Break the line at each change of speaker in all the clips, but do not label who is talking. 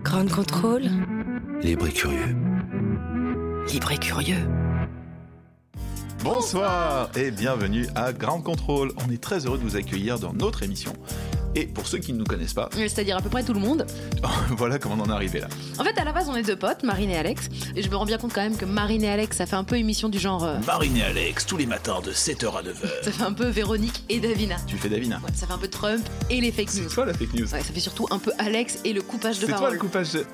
Grand contrôle.
Libre et curieux.
Libre et curieux.
Bonsoir et bienvenue à Grand Control. On est très heureux de vous accueillir dans notre émission. Et pour ceux qui ne nous connaissent pas,
C'est-à-dire à peu près tout le monde.
voilà comment on en est arrivé là.
En fait, à la base, on est deux potes, Marine et Alex. Et je me rends bien compte quand même que Marine et Alex, ça fait un peu émission du genre. euh,
Marine et Alex, tous les matins de 7h à 9h.
ça fait un peu Véronique et Davina.
Tu fais Davina.
Ouais, ça fait un peu Trump et les fake news.
C'est toi la fake news.
Ouais, ça fait surtout un peu Alex et le coupage de
C'est toi
parole.
le coupage de...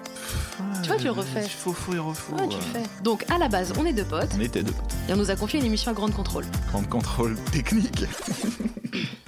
Tu vois, tu le refais.
Faux, faux et refaux.
Ouais, tu le fais. Donc, à la base, on est deux potes.
On était deux.
Et on nous a confié une émission à grande contrôle.
Grand contrôle technique.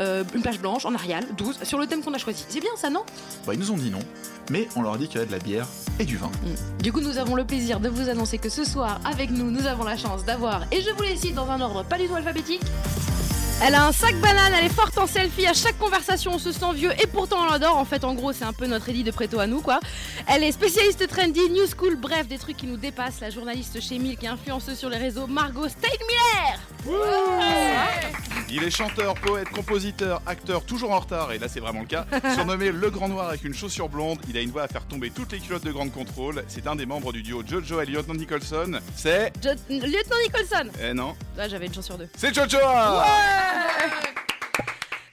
Euh, une page blanche en Arial, 12, sur le thème qu'on a choisi. C'est bien ça, non?
Bah, ils nous ont dit non, mais on leur a dit qu'il y avait de la bière et du vin.
Du coup, nous avons le plaisir de vous annoncer que ce soir, avec nous, nous avons la chance d'avoir, et je vous les cite dans un ordre pas du tout alphabétique. Elle a un sac banane, elle est forte en selfie, à chaque conversation on se sent vieux et pourtant on l'adore. En fait, en gros, c'est un peu notre Eddie de Préto à nous, quoi. Elle est spécialiste trendy, new school, bref, des trucs qui nous dépassent. La journaliste chez Milk et influenceuse sur les réseaux, Margot Steinmiller.
Il est chanteur, poète, compositeur, acteur, toujours en retard, et là c'est vraiment le cas. Surnommé Le Grand Noir avec une chaussure blonde, il a une voix à faire tomber toutes les culottes de grande contrôle. C'est un des membres du duo Jojo et Lieutenant Nicholson. C'est.
Jo- Lieutenant Nicholson.
Eh non,
Là, j'avais une chance sur deux.
c'est Jojo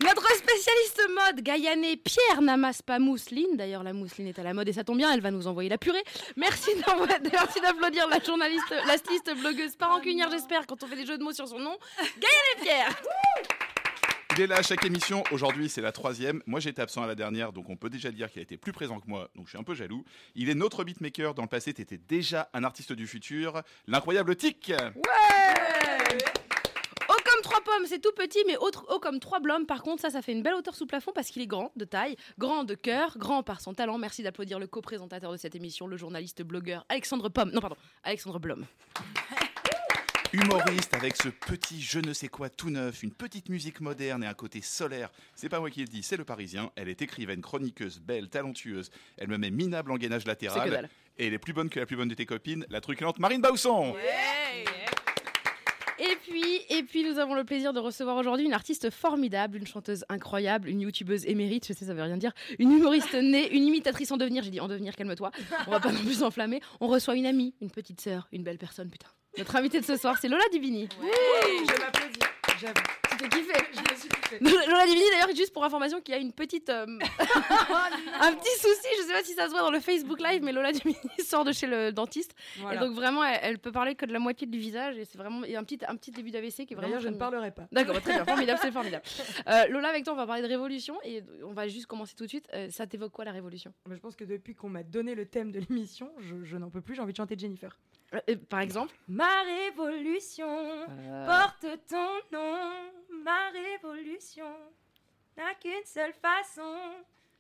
Notre spécialiste mode Gaïané Pierre n'amasse pas mousseline. D'ailleurs, la mousseline est à la mode et ça tombe bien, elle va nous envoyer la purée. Merci d'applaudir la journaliste, la styliste blogueuse pas rancunière, j'espère, quand on fait des jeux de mots sur son nom. Gaïané Pierre
Il est là à chaque émission. Aujourd'hui, c'est la troisième. Moi, j'étais absent à la dernière, donc on peut déjà dire qu'il a été plus présent que moi, donc je suis un peu jaloux. Il est notre beatmaker. Dans le passé, t'étais déjà un artiste du futur. L'incroyable Tic
Haut pommes, c'est tout petit, mais autre, haut comme trois bloms. Par contre, ça, ça fait une belle hauteur sous plafond parce qu'il est grand de taille, grand de cœur, grand par son talent. Merci d'applaudir le co-présentateur de cette émission, le journaliste blogueur Alexandre Pomme. Non, pardon, Alexandre Blom.
Humoriste avec ce petit je ne sais quoi tout neuf, une petite musique moderne et un côté solaire. C'est pas moi qui le dis, c'est le Parisien. Elle est écrivaine, chroniqueuse, belle, talentueuse. Elle me met minable en gainage latéral. Et elle est plus bonne que la plus bonne de tes copines, la truculente Marine Bausson.
Et puis, et puis, nous avons le plaisir de recevoir aujourd'hui une artiste formidable, une chanteuse incroyable, une youtubeuse émérite, je sais, ça veut rien dire, une humoriste née, une imitatrice en devenir. J'ai dit en devenir, calme-toi. On va pas non plus s'enflammer. On reçoit une amie, une petite sœur, une belle personne, putain. Notre invitée de ce soir, c'est Lola Divini.
je m'applaudis. J'avoue.
Tu t'es kiffé
Je me suis kiffée.
Lola Divini, d'ailleurs, juste pour information, qui a une petite. euh, un petit souci, je sais pas si ça se voit dans le Facebook Live, mais Lola Divini sort de chez le dentiste.
Voilà.
Et donc, vraiment, elle, elle peut parler que de la moitié du visage. Et c'est vraiment. Il y a un petit, un petit début d'AVC qui est vraiment.
D'ailleurs, je ne parlerai pas.
D'accord, bah, très bien, formidable, c'est formidable. Euh, Lola, avec toi, on va parler de révolution et on va juste commencer tout de suite. Euh, ça t'évoque quoi la révolution?
Mais je pense que depuis qu'on m'a donné le thème de l'émission, je, je n'en peux plus, j'ai envie de chanter Jennifer.
Euh, euh, Par exemple
Ma révolution porte ton nom, ma révolution n'a qu'une seule façon,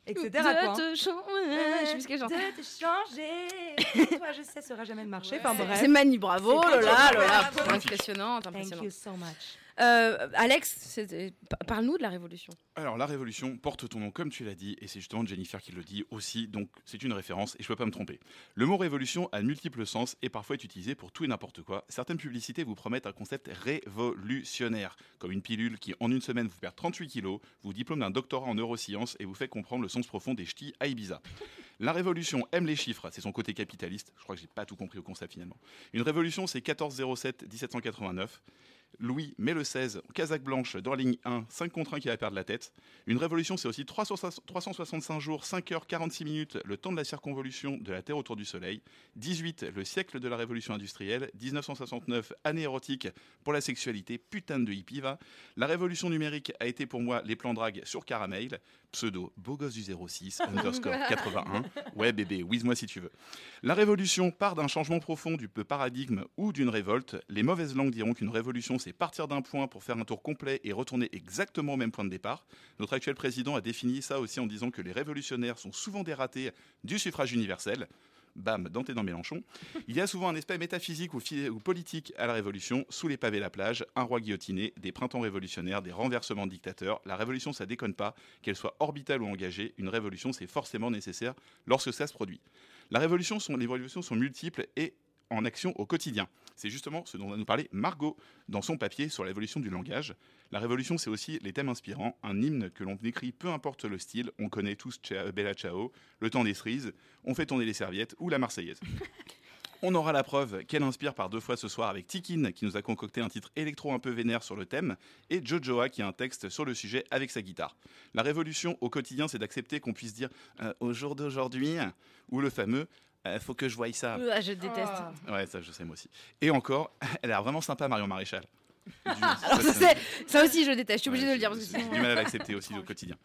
etc.
de
hein.
te changer.
De te changer. Toi, je sais, sera jamais de marcher. Enfin bref.
C'est Mani, bravo Lola,
magnifique.
Lola,
Bravo.
impressionnante,
Thank
impressionnante.
you so much.
Euh, Alex, parle-nous de la révolution.
Alors, la révolution porte ton nom, comme tu l'as dit, et c'est justement Jennifer qui le dit aussi, donc c'est une référence et je peux pas me tromper. Le mot révolution a de multiples sens et parfois est utilisé pour tout et n'importe quoi. Certaines publicités vous promettent un concept révolutionnaire, comme une pilule qui, en une semaine, vous perd 38 kilos, vous diplôme d'un doctorat en neurosciences et vous fait comprendre le sens profond des ch'tis à Ibiza. La révolution aime les chiffres, c'est son côté capitaliste. Je crois que j'ai pas tout compris au concept finalement. Une révolution, c'est 1407 1789. Louis met le 16, Casaque blanche, dans la ligne 1, 5 contre 1 qui va perdre la tête. Une révolution, c'est aussi 365 jours, 5 heures, 46 minutes, le temps de la circonvolution de la Terre autour du Soleil. 18, le siècle de la révolution industrielle. 1969, année érotique pour la sexualité, putain de hippie va. La révolution numérique a été pour moi les plans drague sur Caramel, pseudo beau gosse du 06, underscore 81. Ouais bébé, whiz-moi si tu veux. La révolution part d'un changement profond du paradigme ou d'une révolte. Les mauvaises langues diront qu'une révolution, c'est partir d'un point pour faire un tour complet et retourner exactement au même point de départ. Notre actuel président a défini ça aussi en disant que les révolutionnaires sont souvent des ratés du suffrage universel. Bam, Dante dans Mélenchon. Il y a souvent un aspect métaphysique ou, politique à la révolution. Sous les pavés la plage, un roi guillotiné, des printemps révolutionnaires, des renversements de dictateurs. La révolution, ça déconne pas. Qu'elle soit orbitale ou engagée, une révolution, c'est forcément nécessaire lorsque ça se produit. La révolution sont, les révolutions sont multiples et en action au quotidien. C'est justement ce dont va nous parler Margot dans son papier sur l'évolution du langage. La révolution, c'est aussi les thèmes inspirants, un hymne que l'on écrit peu importe le style. On connaît tous Bella Ciao, le temps des cerises, on fait tourner les serviettes ou la Marseillaise. On aura la preuve qu'elle inspire par deux fois ce soir avec Tikin qui nous a concocté un titre électro un peu vénère sur le thème et Jojoa qui a un texte sur le sujet avec sa guitare. La révolution au quotidien c'est d'accepter qu'on puisse dire euh, au jour d'aujourd'hui ou le fameux euh, faut que je voie ça.
Ah, je déteste.
Ouais, ça je sais moi aussi. Et encore, elle a l'air vraiment sympa Marion Maréchal.
Alors, ça, aussi, je déteste. Je suis obligée de le dire
J'ai du mal à l'accepter aussi au quotidien.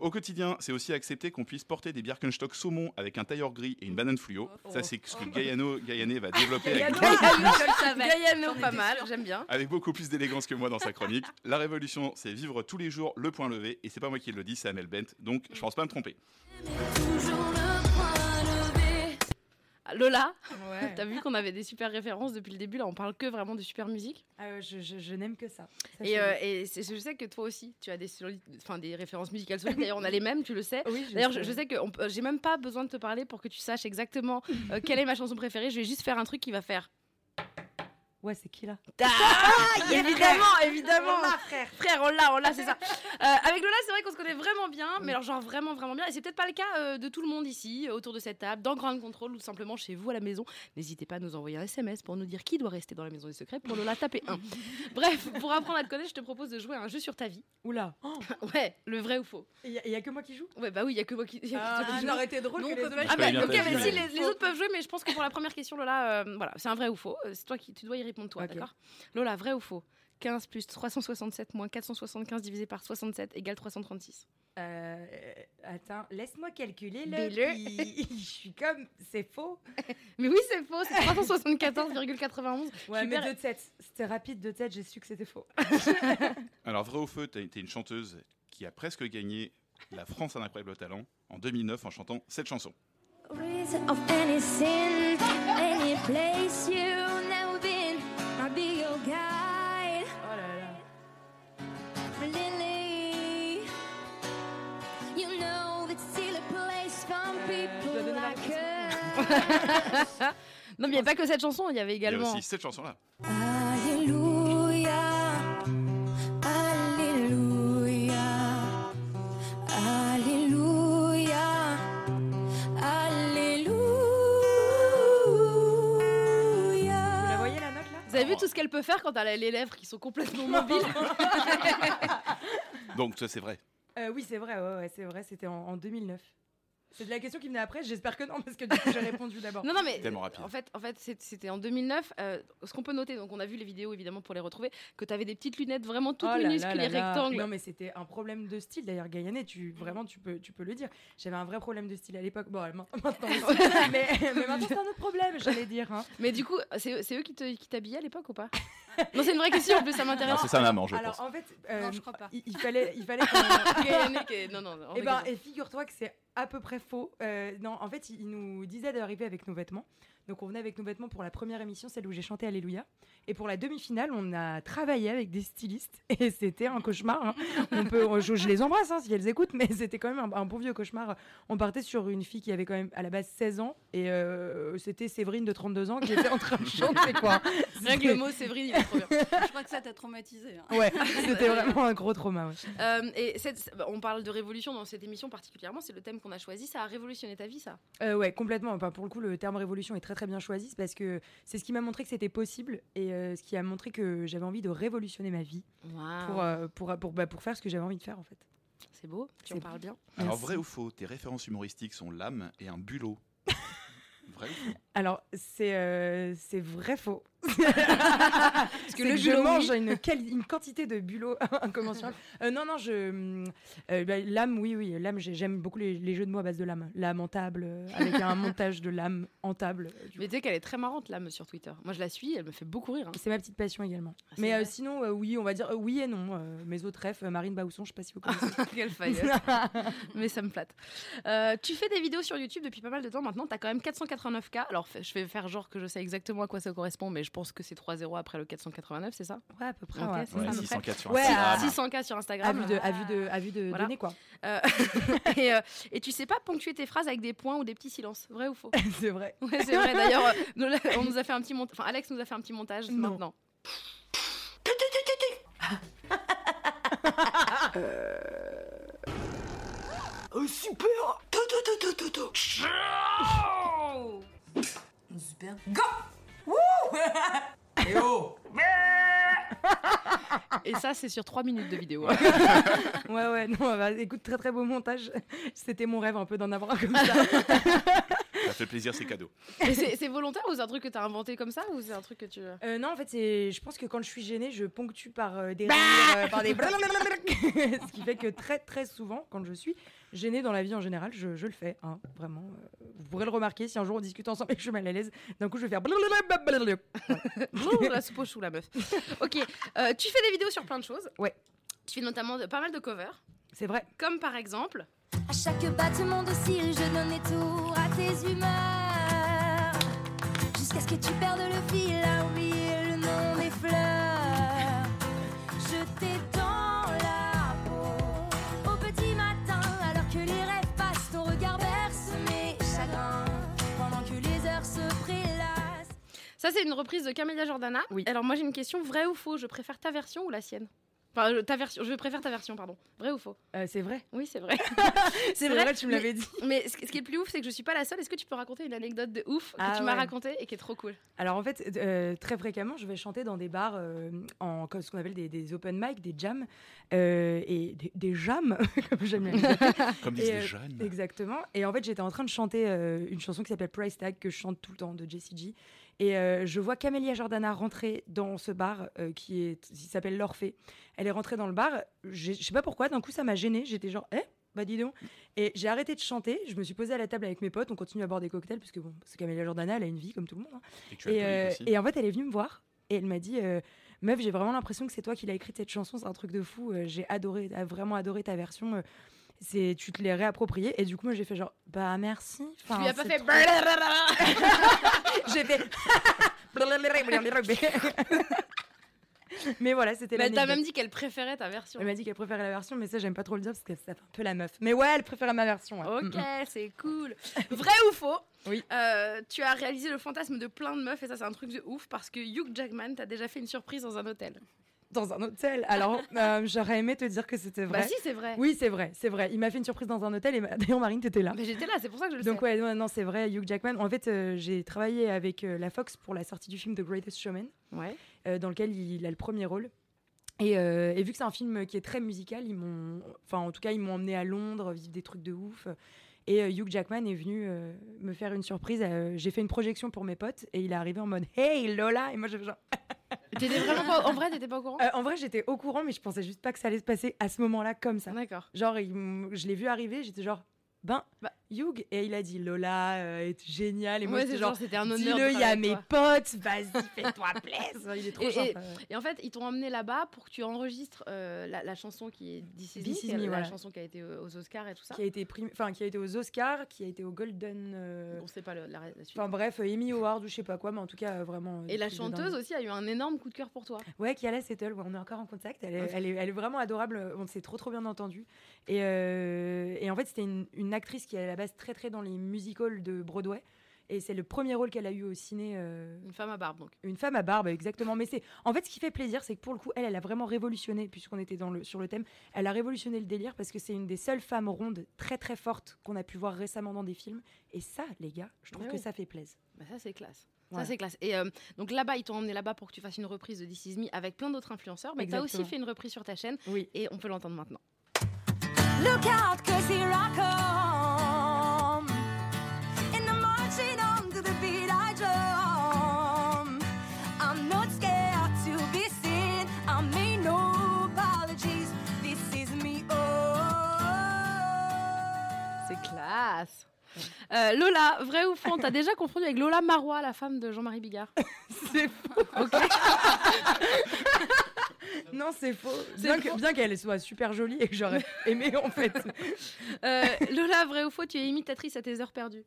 Au quotidien, c'est aussi accepter qu'on puisse porter des Birkenstock saumon avec un tailleur gris et une banane fluo. Ça, c'est ce que Gaïano, Gaïané va développer avec,
Gaïano, pas mal, j'aime bien.
avec beaucoup plus d'élégance que moi dans sa chronique. La révolution, c'est vivre tous les jours le point levé. Et c'est pas moi qui le dis, c'est Amel Bent. Donc, je pense pas me tromper.
Lola,
Ouais.
t'as vu qu'on avait des super références depuis le début. Là, on parle que vraiment de super musique.
Ah, je je- je n'aime que ça. Ça,
Et,
c'est-
euh, et je sais que toi aussi, tu as des, enfin, des références musicales solides. D'ailleurs, on a les mêmes, tu le sais.
Oui,
D'ailleurs, je,
sais.
je sais que j'ai même pas besoin de te parler pour que tu saches exactement euh, quelle est ma chanson préférée. Je vais juste faire un truc qui va faire.
Ouais, c'est qui là?
Ah, évidemment, évidemment.
On l'a, frère.
Frère, on l'a, on l'a, c'est ça. Euh, avec Lola, c'est vrai qu'on se connaît vraiment bien, mais alors genre vraiment, vraiment bien. Et c'est peut-être pas le cas euh, de tout le monde ici, euh, autour de cette table, dans Grand Control ou simplement chez vous à la maison. N'hésitez pas à nous envoyer un SMS pour nous dire qui doit rester dans la maison des secrets. Pour Lola, tapez 1. Bref, pour apprendre à te connaître, je te propose de jouer à un jeu sur ta vie.
Oula.
Ouais, le vrai ou faux.
Il y, a que moi qui joue?
Ouais, bah oui, il y a que moi qui. y a toi qui
Ah,
joue.
ça aurait été drôle
Nous,
que
on
les autres-
Ah bah, ok, mais si les, les autres peuvent jouer, mais je pense que pour la première question, Lola, euh, voilà, c'est un vrai ou faux. C'est toi qui tu dois y répondre, d'accord? Lola, vrai ou faux? 15 plus 367 moins 475 divisé par 67 égale 336.
Euh, attends, laisse-moi calculer le- pi. Je suis comme. C'est faux.
Mais oui, c'est faux, c'est 374,91.
Ouais,
Je
mais
suis
2 de 7. C'était rapide, 2 de 7, j'ai su que c'était faux.
Alors, vrai au feu, tu as été une chanteuse qui a presque gagné la France un incroyable talent en 2009 en chantant cette chanson.
Reason of any sin, any place you've
Non, mais il n'y a pas que cette chanson, il y avait
Il y a
également.
aussi cette chanson-là.
Alléluia, Alléluia, Alléluia, Alléluia.
Vous la voyez la note là?
Vous avez vu tout ce qu'elle peut faire quand elle a les lèvres qui sont complètement mobiles?
Donc, ça, c'est vrai.
Euh, Oui, c'est vrai, ouais, ouais, c'est vrai, c'était en, en 2009. C'est de la question qui venait après, j'espère que non, parce que du coup j'ai répondu d'abord.
Non, non, mais
Tellement rapide.
en fait, en fait c'est- c'était en 2009. euh, ce qu'on peut noter, donc on a vu les vidéos évidemment pour les retrouver, que tu avais des petites lunettes vraiment toutes
Oh là
minuscules
là
et
là là.
rectangles.
Non mais c'était un problème de style d'ailleurs Gaïané, tu vraiment tu peux tu peux le dire. J'avais un vrai problème de style à l'époque. Bon ma- maintenant mais, mais maintenant c'est un autre problème, j'allais dire. hein.
Mais du coup, c'est c'est eux qui te- qui t'habillaient à l'époque ou pas? Non, c'est une vraie question, en plus ça
Non,
m'intéresse.
c'est sa maman, je
Alors
pense.
en fait, euh,
Non, je crois pas.
Il, il fallait il fallait qu'on-
Gaïané qui est- Non, non, on
Eh ben, et figure-toi que c'est à peu près faux. Euh, non, en fait, il, il nous disait d'arriver avec nos vêtements. Donc on venait avec nos vêtements pour la première émission, celle où j'ai chanté Alléluia. Et pour la demi-finale, on a travaillé avec des stylistes et c'était un cauchemar. hein. On peut, je, je les embrasse hein, si elles écoutent, mais c'était quand même un, un bon vieux cauchemar. On partait sur une fille qui avait quand même à la base 16 ans et euh, c'était Séverine de 32 ans qui était en train de chanter quoi.
Rien que le mot Séverine, il est trop bien.
Je crois que ça t'a traumatisé. hein.
Ouais, c'était vraiment un gros trauma. ouais.
Euh, et cette- on parle de révolution dans cette émission particulièrement, c'est le thème qu'on a choisi. Ça a révolutionné ta vie, ça?
Euh, ouais, complètement. Enfin, pour le coup, le terme révolution est très très bien choisi c'est parce que c'est ce qui m'a montré que c'était possible et euh, ce qui a montré que j'avais envie de révolutionner ma vie pour, euh, pour, pour, bah, pour faire ce que j'avais envie de faire en fait.
C'est beau, tu en parles bien.
Alors,
Merci.
vrai ou faux, tes références humoristiques sont l'âme et un bulot. vrai ou faux?
Alors, c'est euh, c'est vrai faux.
Parce
que le je mange une, quali- une quantité de bulot incommensurable. Euh, non, non, je. euh, bah, l'âme, oui, oui. L'âme, j'ai- j'aime beaucoup les, les jeux de mots à base de lame. Lame en table, euh, avec un montage de lame en table. euh, du
Mais tu sais qu'elle est très marrante, l'âme, sur Twitter. Moi, je la suis, elle me fait beaucoup rire. hein.
C'est ma petite passion également.
Ah,
Mais sinon, oui, on va dire oui et non. Mes autres refs, euh, Marine Baousson, je sais pas si vous connaissez.
Quelle. Mais ça me flatte. Tu fais des vidéos sur YouTube depuis pas mal de temps maintenant. Tu as quand même 489K. Alors, je vais faire genre que je sais exactement à quoi ça correspond, mais je pense que c'est 3-0 après le 489, c'est ça?
Ouais, à peu près. Ouais.
c'est
Ouais,
ça, à peu
604 sur
Ouais,
Instagram.
à-
600K sur
À
Instagram.
vue de, à vue de, à vue de
Voilà.
données, quoi.
Euh, et, euh, et tu sais pas ponctuer tes phrases avec des points ou des petits silences. Vrai ou faux?
C'est vrai.
Ouais, c'est vrai. D'ailleurs, euh, on nous a fait un petit montage. Enfin, Alex nous a fait un petit montage
Non.
maintenant.
Oh, super. Super. Go Wouh Eh oh
Et ça, c'est sur 3 minutes de vidéo.
Ouais, ouais, non, bah, écoute, très très beau montage. C'était mon rêve un peu d'en avoir un comme ça.
Ça fait plaisir, c'est cadeau.
Et c'est volontaire ou c'est un truc que t'as inventé comme ça ou c'est un truc que tu.
Euh, non, en fait, c'est, je pense que quand je suis gênée, je ponctue par euh, des
Bah
rires, euh, par des ce qui fait que très très souvent, quand je suis gênée dans la vie en général, je, je le fais, hein, vraiment. euh, vous pourrez le remarquer si un jour on discute ensemble et que je suis mal à l'aise. D'un coup, je vais faire.
Ouh, la soupe au chou, la meuf. Ok, euh, tu fais des vidéos sur plein de choses.
Ouais.
Tu fais notamment de- pas mal de covers,
C'est vrai.
comme par exemple.
À chaque battement de cils, je donnais tour à tes humeurs. Jusqu'à ce que tu perdes le fil
Ça, c'est une reprise de Camélia Jordana.
Oui.
Alors, moi, j'ai une question vrai ou faux? Je préfère ta version ou la sienne? Enfin, ta version. Je préfère ta version, pardon. Vrai ou faux?
Euh, c'est vrai.
Oui, c'est vrai.
C'est
vrai,
vrai, tu me l'avais dit.
Mais ce qui ce qui est le plus ouf, c'est que je suis pas la seule. Est-ce que tu peux raconter une anecdote de ouf que
Ah
tu m'as racontée et qui est trop cool?
Alors en fait, euh, très fréquemment, je vais chanter dans des bars euh, en comme ce qu'on appelle des, des open mic, des jams euh, et des, des jams, comme j'aime les.
Comme disent
Et,
les jeunes.
Exactement. Et en fait, j'étais en train de chanter euh, une chanson qui s'appelle Price Tag que je chante tout le temps de Jessie G. Et euh, je vois Camélia Jordana rentrer dans ce bar euh, qui est, qui s'appelle l'Orphée. Elle est rentrée dans le bar. Je sais pas pourquoi. D'un coup, ça m'a gênée. J'étais genre, eh, bah dis donc. Et j'ai arrêté de chanter. Je me suis posée à la table avec mes potes. On continue à boire des cocktails parce que bon, parce que Camélia Jordana, elle a une vie comme tout le monde. hein.
Et
Et, euh, et en fait, elle est venue me voir et elle m'a dit Meuf, j'ai vraiment l'impression que c'est toi qui l'as écrite cette chanson, c'est un truc de fou. j'ai adoré, vraiment adoré ta version. C'est, tu te l'es réappropriée. Et du coup, moi, j'ai fait genre Bah merci.
Tu lui as pas fait.
trop- J'ai fait. mais voilà, c'était
Mais elle t'a
l'anecdote.
même dit qu'elle préférait ta version.
Elle m'a dit qu'elle préférait la version, mais ça, j'aime pas trop le dire parce que ça fait un peu la meuf. Mais ouais, elle préférait ma version. ouais.
Ok,
Mm, mm.
c'est cool. Vrai ou faux
Oui.
Euh, tu as réalisé le fantasme de plein de meufs et ça c'est un truc de ouf parce que Hugh Jackman t'a déjà fait une surprise dans un hôtel.
Dans un hôtel. Alors, euh, j'aurais aimé te dire que c'était vrai.
Bah si c'est vrai.
Oui, c'est vrai, c'est vrai. Il m'a fait une surprise dans un hôtel et ma- d'ailleurs, Marine, t'étais là.
Mais j'étais là, c'est pour ça que je le
Donc
sais.
ouais, non, non, c'est vrai, Hugh Jackman. En fait, euh, j'ai travaillé avec euh, la Fox pour la sortie du film The Greatest Showman,
Ouais.
dans lequel il, a le premier rôle. Et, euh, et vu que c'est un film qui est très musical, ils m'ont, enfin en tout cas, ils m'ont emmené à Londres vivre des trucs de ouf. Et euh, Hugh Jackman est venu euh, me faire une surprise. j'ai fait une projection pour mes potes et il est arrivé en mode Hey Lola Et moi, j'avais genre.
T'étais vraiment pas... En vrai, t'étais pas au courant?
Euh, en vrai, j'étais au courant, mais je pensais juste pas que ça allait se passer à ce moment-là comme ça.
D'accord.
Genre, il je l'ai vu arriver, j'étais genre, ben,
Bah.
Et il a dit Lola euh, est génial et moi
Ouais,
j'étais
c'est
genre
c'était un honneur.
dis-le il y a mes
toi.
potes vas-y fais-toi plaisir il est trop
Et-
sympa
et- en fait, ils t'ont emmené là-bas pour que tu enregistres euh, la, la chanson qui est This Is
This Me,
la
voilà.
chanson qui a été aux Oscars et tout ça.
qui a été enfin qui a été aux Oscars qui a été au Golden euh,
On sait pas le- la, la suite.
enfin bref euh, Emmy Award ou je sais pas quoi mais en tout cas euh, vraiment euh,
et la chanteuse aussi a eu un énorme coup de cœur pour toi.
Ouais, Kiala Settle, ouais, on est encore en contact. Elle est, elle est, elle est vraiment adorable. On s'est trop trop bien entendu. Et, euh, et en fait, c'était une, une actrice qui est à très très dans les musicals de Broadway. Et c'est le premier rôle qu'elle a eu au ciné. euh,
Une femme à barbe donc.
une femme à barbe, exactement. Mais c'est en fait ce qui fait plaisir, c'est que pour le coup, elle, elle a vraiment révolutionné, puisqu'on était dans le, sur le thème, elle a révolutionné le délire parce que c'est une des seules femmes rondes très très fortes qu'on a pu voir récemment dans des films. Et ça, les gars, je trouve que ça fait plaisir.
Bah, ça c'est classe.
Voilà.
Ça c'est classe. Et euh, donc là-bas, ils t'ont emmené là-bas pour que tu fasses une reprise de This Is Me avec plein d'autres influenceurs. Mais tu as aussi fait une reprise sur ta chaîne
Oui.
et on peut l'entendre maintenant.
Look out, cause
classe. Euh, Lola, vrai ou faux, on t'a déjà confondu avec Lola Marois, la femme de Jean-Marie Bigard?
C'est faux. non, c'est faux. Bien que- bien qu'elle soit super jolie et que j'aurais aimé en fait.
Euh, Lola, vrai ou faux, tu es imitatrice à tes heures perdues?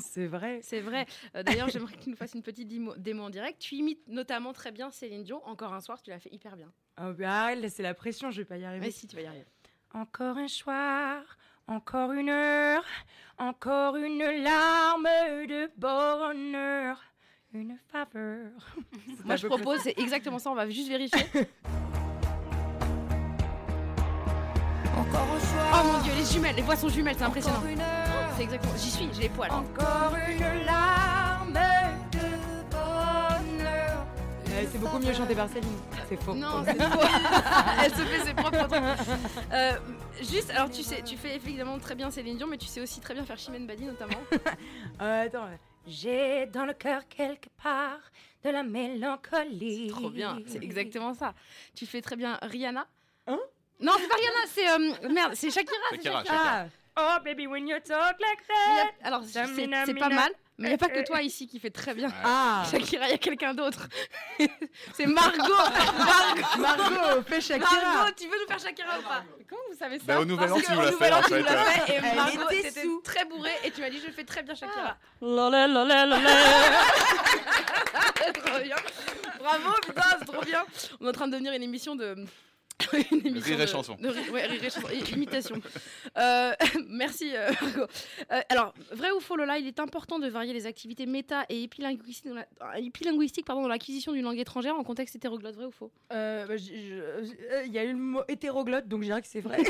c'est vrai.
C'est vrai. Euh, D'ailleurs, j'aimerais que tu nous fasses une petite démo, démo en direct. Tu imites notamment très bien Céline Dion. Encore un soir, tu l'as fait hyper bien.
Oh, bah, arrête, là, c'est la pression, je vais pas y arriver.
Mais si, tu vas y arriver.
Encore un soir, encore une heure, encore une larme de bonheur, une faveur.
Moi, je propose, c'est exactement ça. On va juste vérifier.
Encore un
Oh
soir.
mon dieu, les jumelles, les voix sont jumelles, c'est impressionnant.
Encore une heure.
C'est exactement. J'y suis, j'ai les poils.
Encore une larme
c'est beaucoup mieux chanté par Céline. C'est faux.
Non, c'est faux. Elle se fait ses propres trucs. Euh, juste, alors tu sais, tu fais évidemment très bien Céline Dion, mais tu sais aussi très bien faire Chimène Badi notamment.
Euh, attends. J'ai dans le cœur quelque part de la mélancolie.
Trop bien, c'est exactement ça. Tu fais très bien Rihanna.
Hein?
Non, c'est pas Rihanna, c'est euh, merde, c'est Shakira.
Shakira.
Oh baby when you talk like that.
a- Alors c'est pas mal, mais il n'y a pas que toi ici qui fait très bien.
Ah.
Shakira, il y a quelqu'un d'autre. c'est Margot. Margot.
Margot, fais Shakira.
Margot, tu veux nous faire Shakira ou pas Comment vous savez ça
Bah, au Nouvel An,
Parce
tu
que
nous l'as
Nouvel
fait,
An,
en
tu nous
fait.
l'as fait, et
Elle
Margot,
était
très bourrée et tu m'as dit je fais très bien Shakira.
Lolé, lolé, lolé.
trop bien. Bravo, putain, c'est trop bien. On est en train de devenir une émission de. une émission
Rire et
de-
chanson.
de ouais, rire et chanson. Imitation. Euh, merci, euh, Margot. Euh, alors, vrai ou faux, Lola, il est important de varier les activités méta et épilinguistiques dans la- épilinguistiques, pardon, dans l'acquisition d'une langue étrangère en contexte hétéroglotte, vrai ou faux?
Euh, bah, Il y a eu le mot hétéroglotte, donc je dirais que c'est vrai.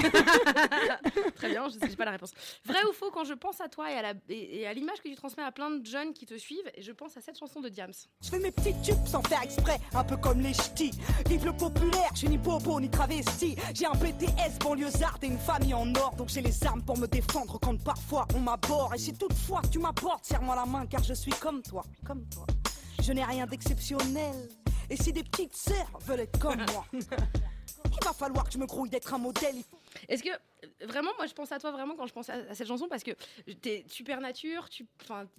Très bien, je ne sais pas la réponse. Vrai ou faux, quand je pense à toi et à la- et- et à l'image que tu transmets à plein de jeunes qui te suivent, et je pense à cette chanson de Diams.
Je fais mes petits tubes sans faire exprès, un peu comme les ch'tis. Vive le populaire, je suis ni bobo ni J'ai un BTS banlieusard et une famille en or, donc j'ai les armes pour me défendre quand parfois on m'aborde. Et si toutefois tu m'abordes, serre-moi la main car je suis comme toi, comme toi. Je n'ai rien d'exceptionnel. Et si des petites sœurs veulent être comme moi, il va falloir que je me grouille d'être un modèle.
Est-ce que vraiment, moi je pense à toi vraiment quand je pense à, à cette chanson parce que t'es super nature, tu,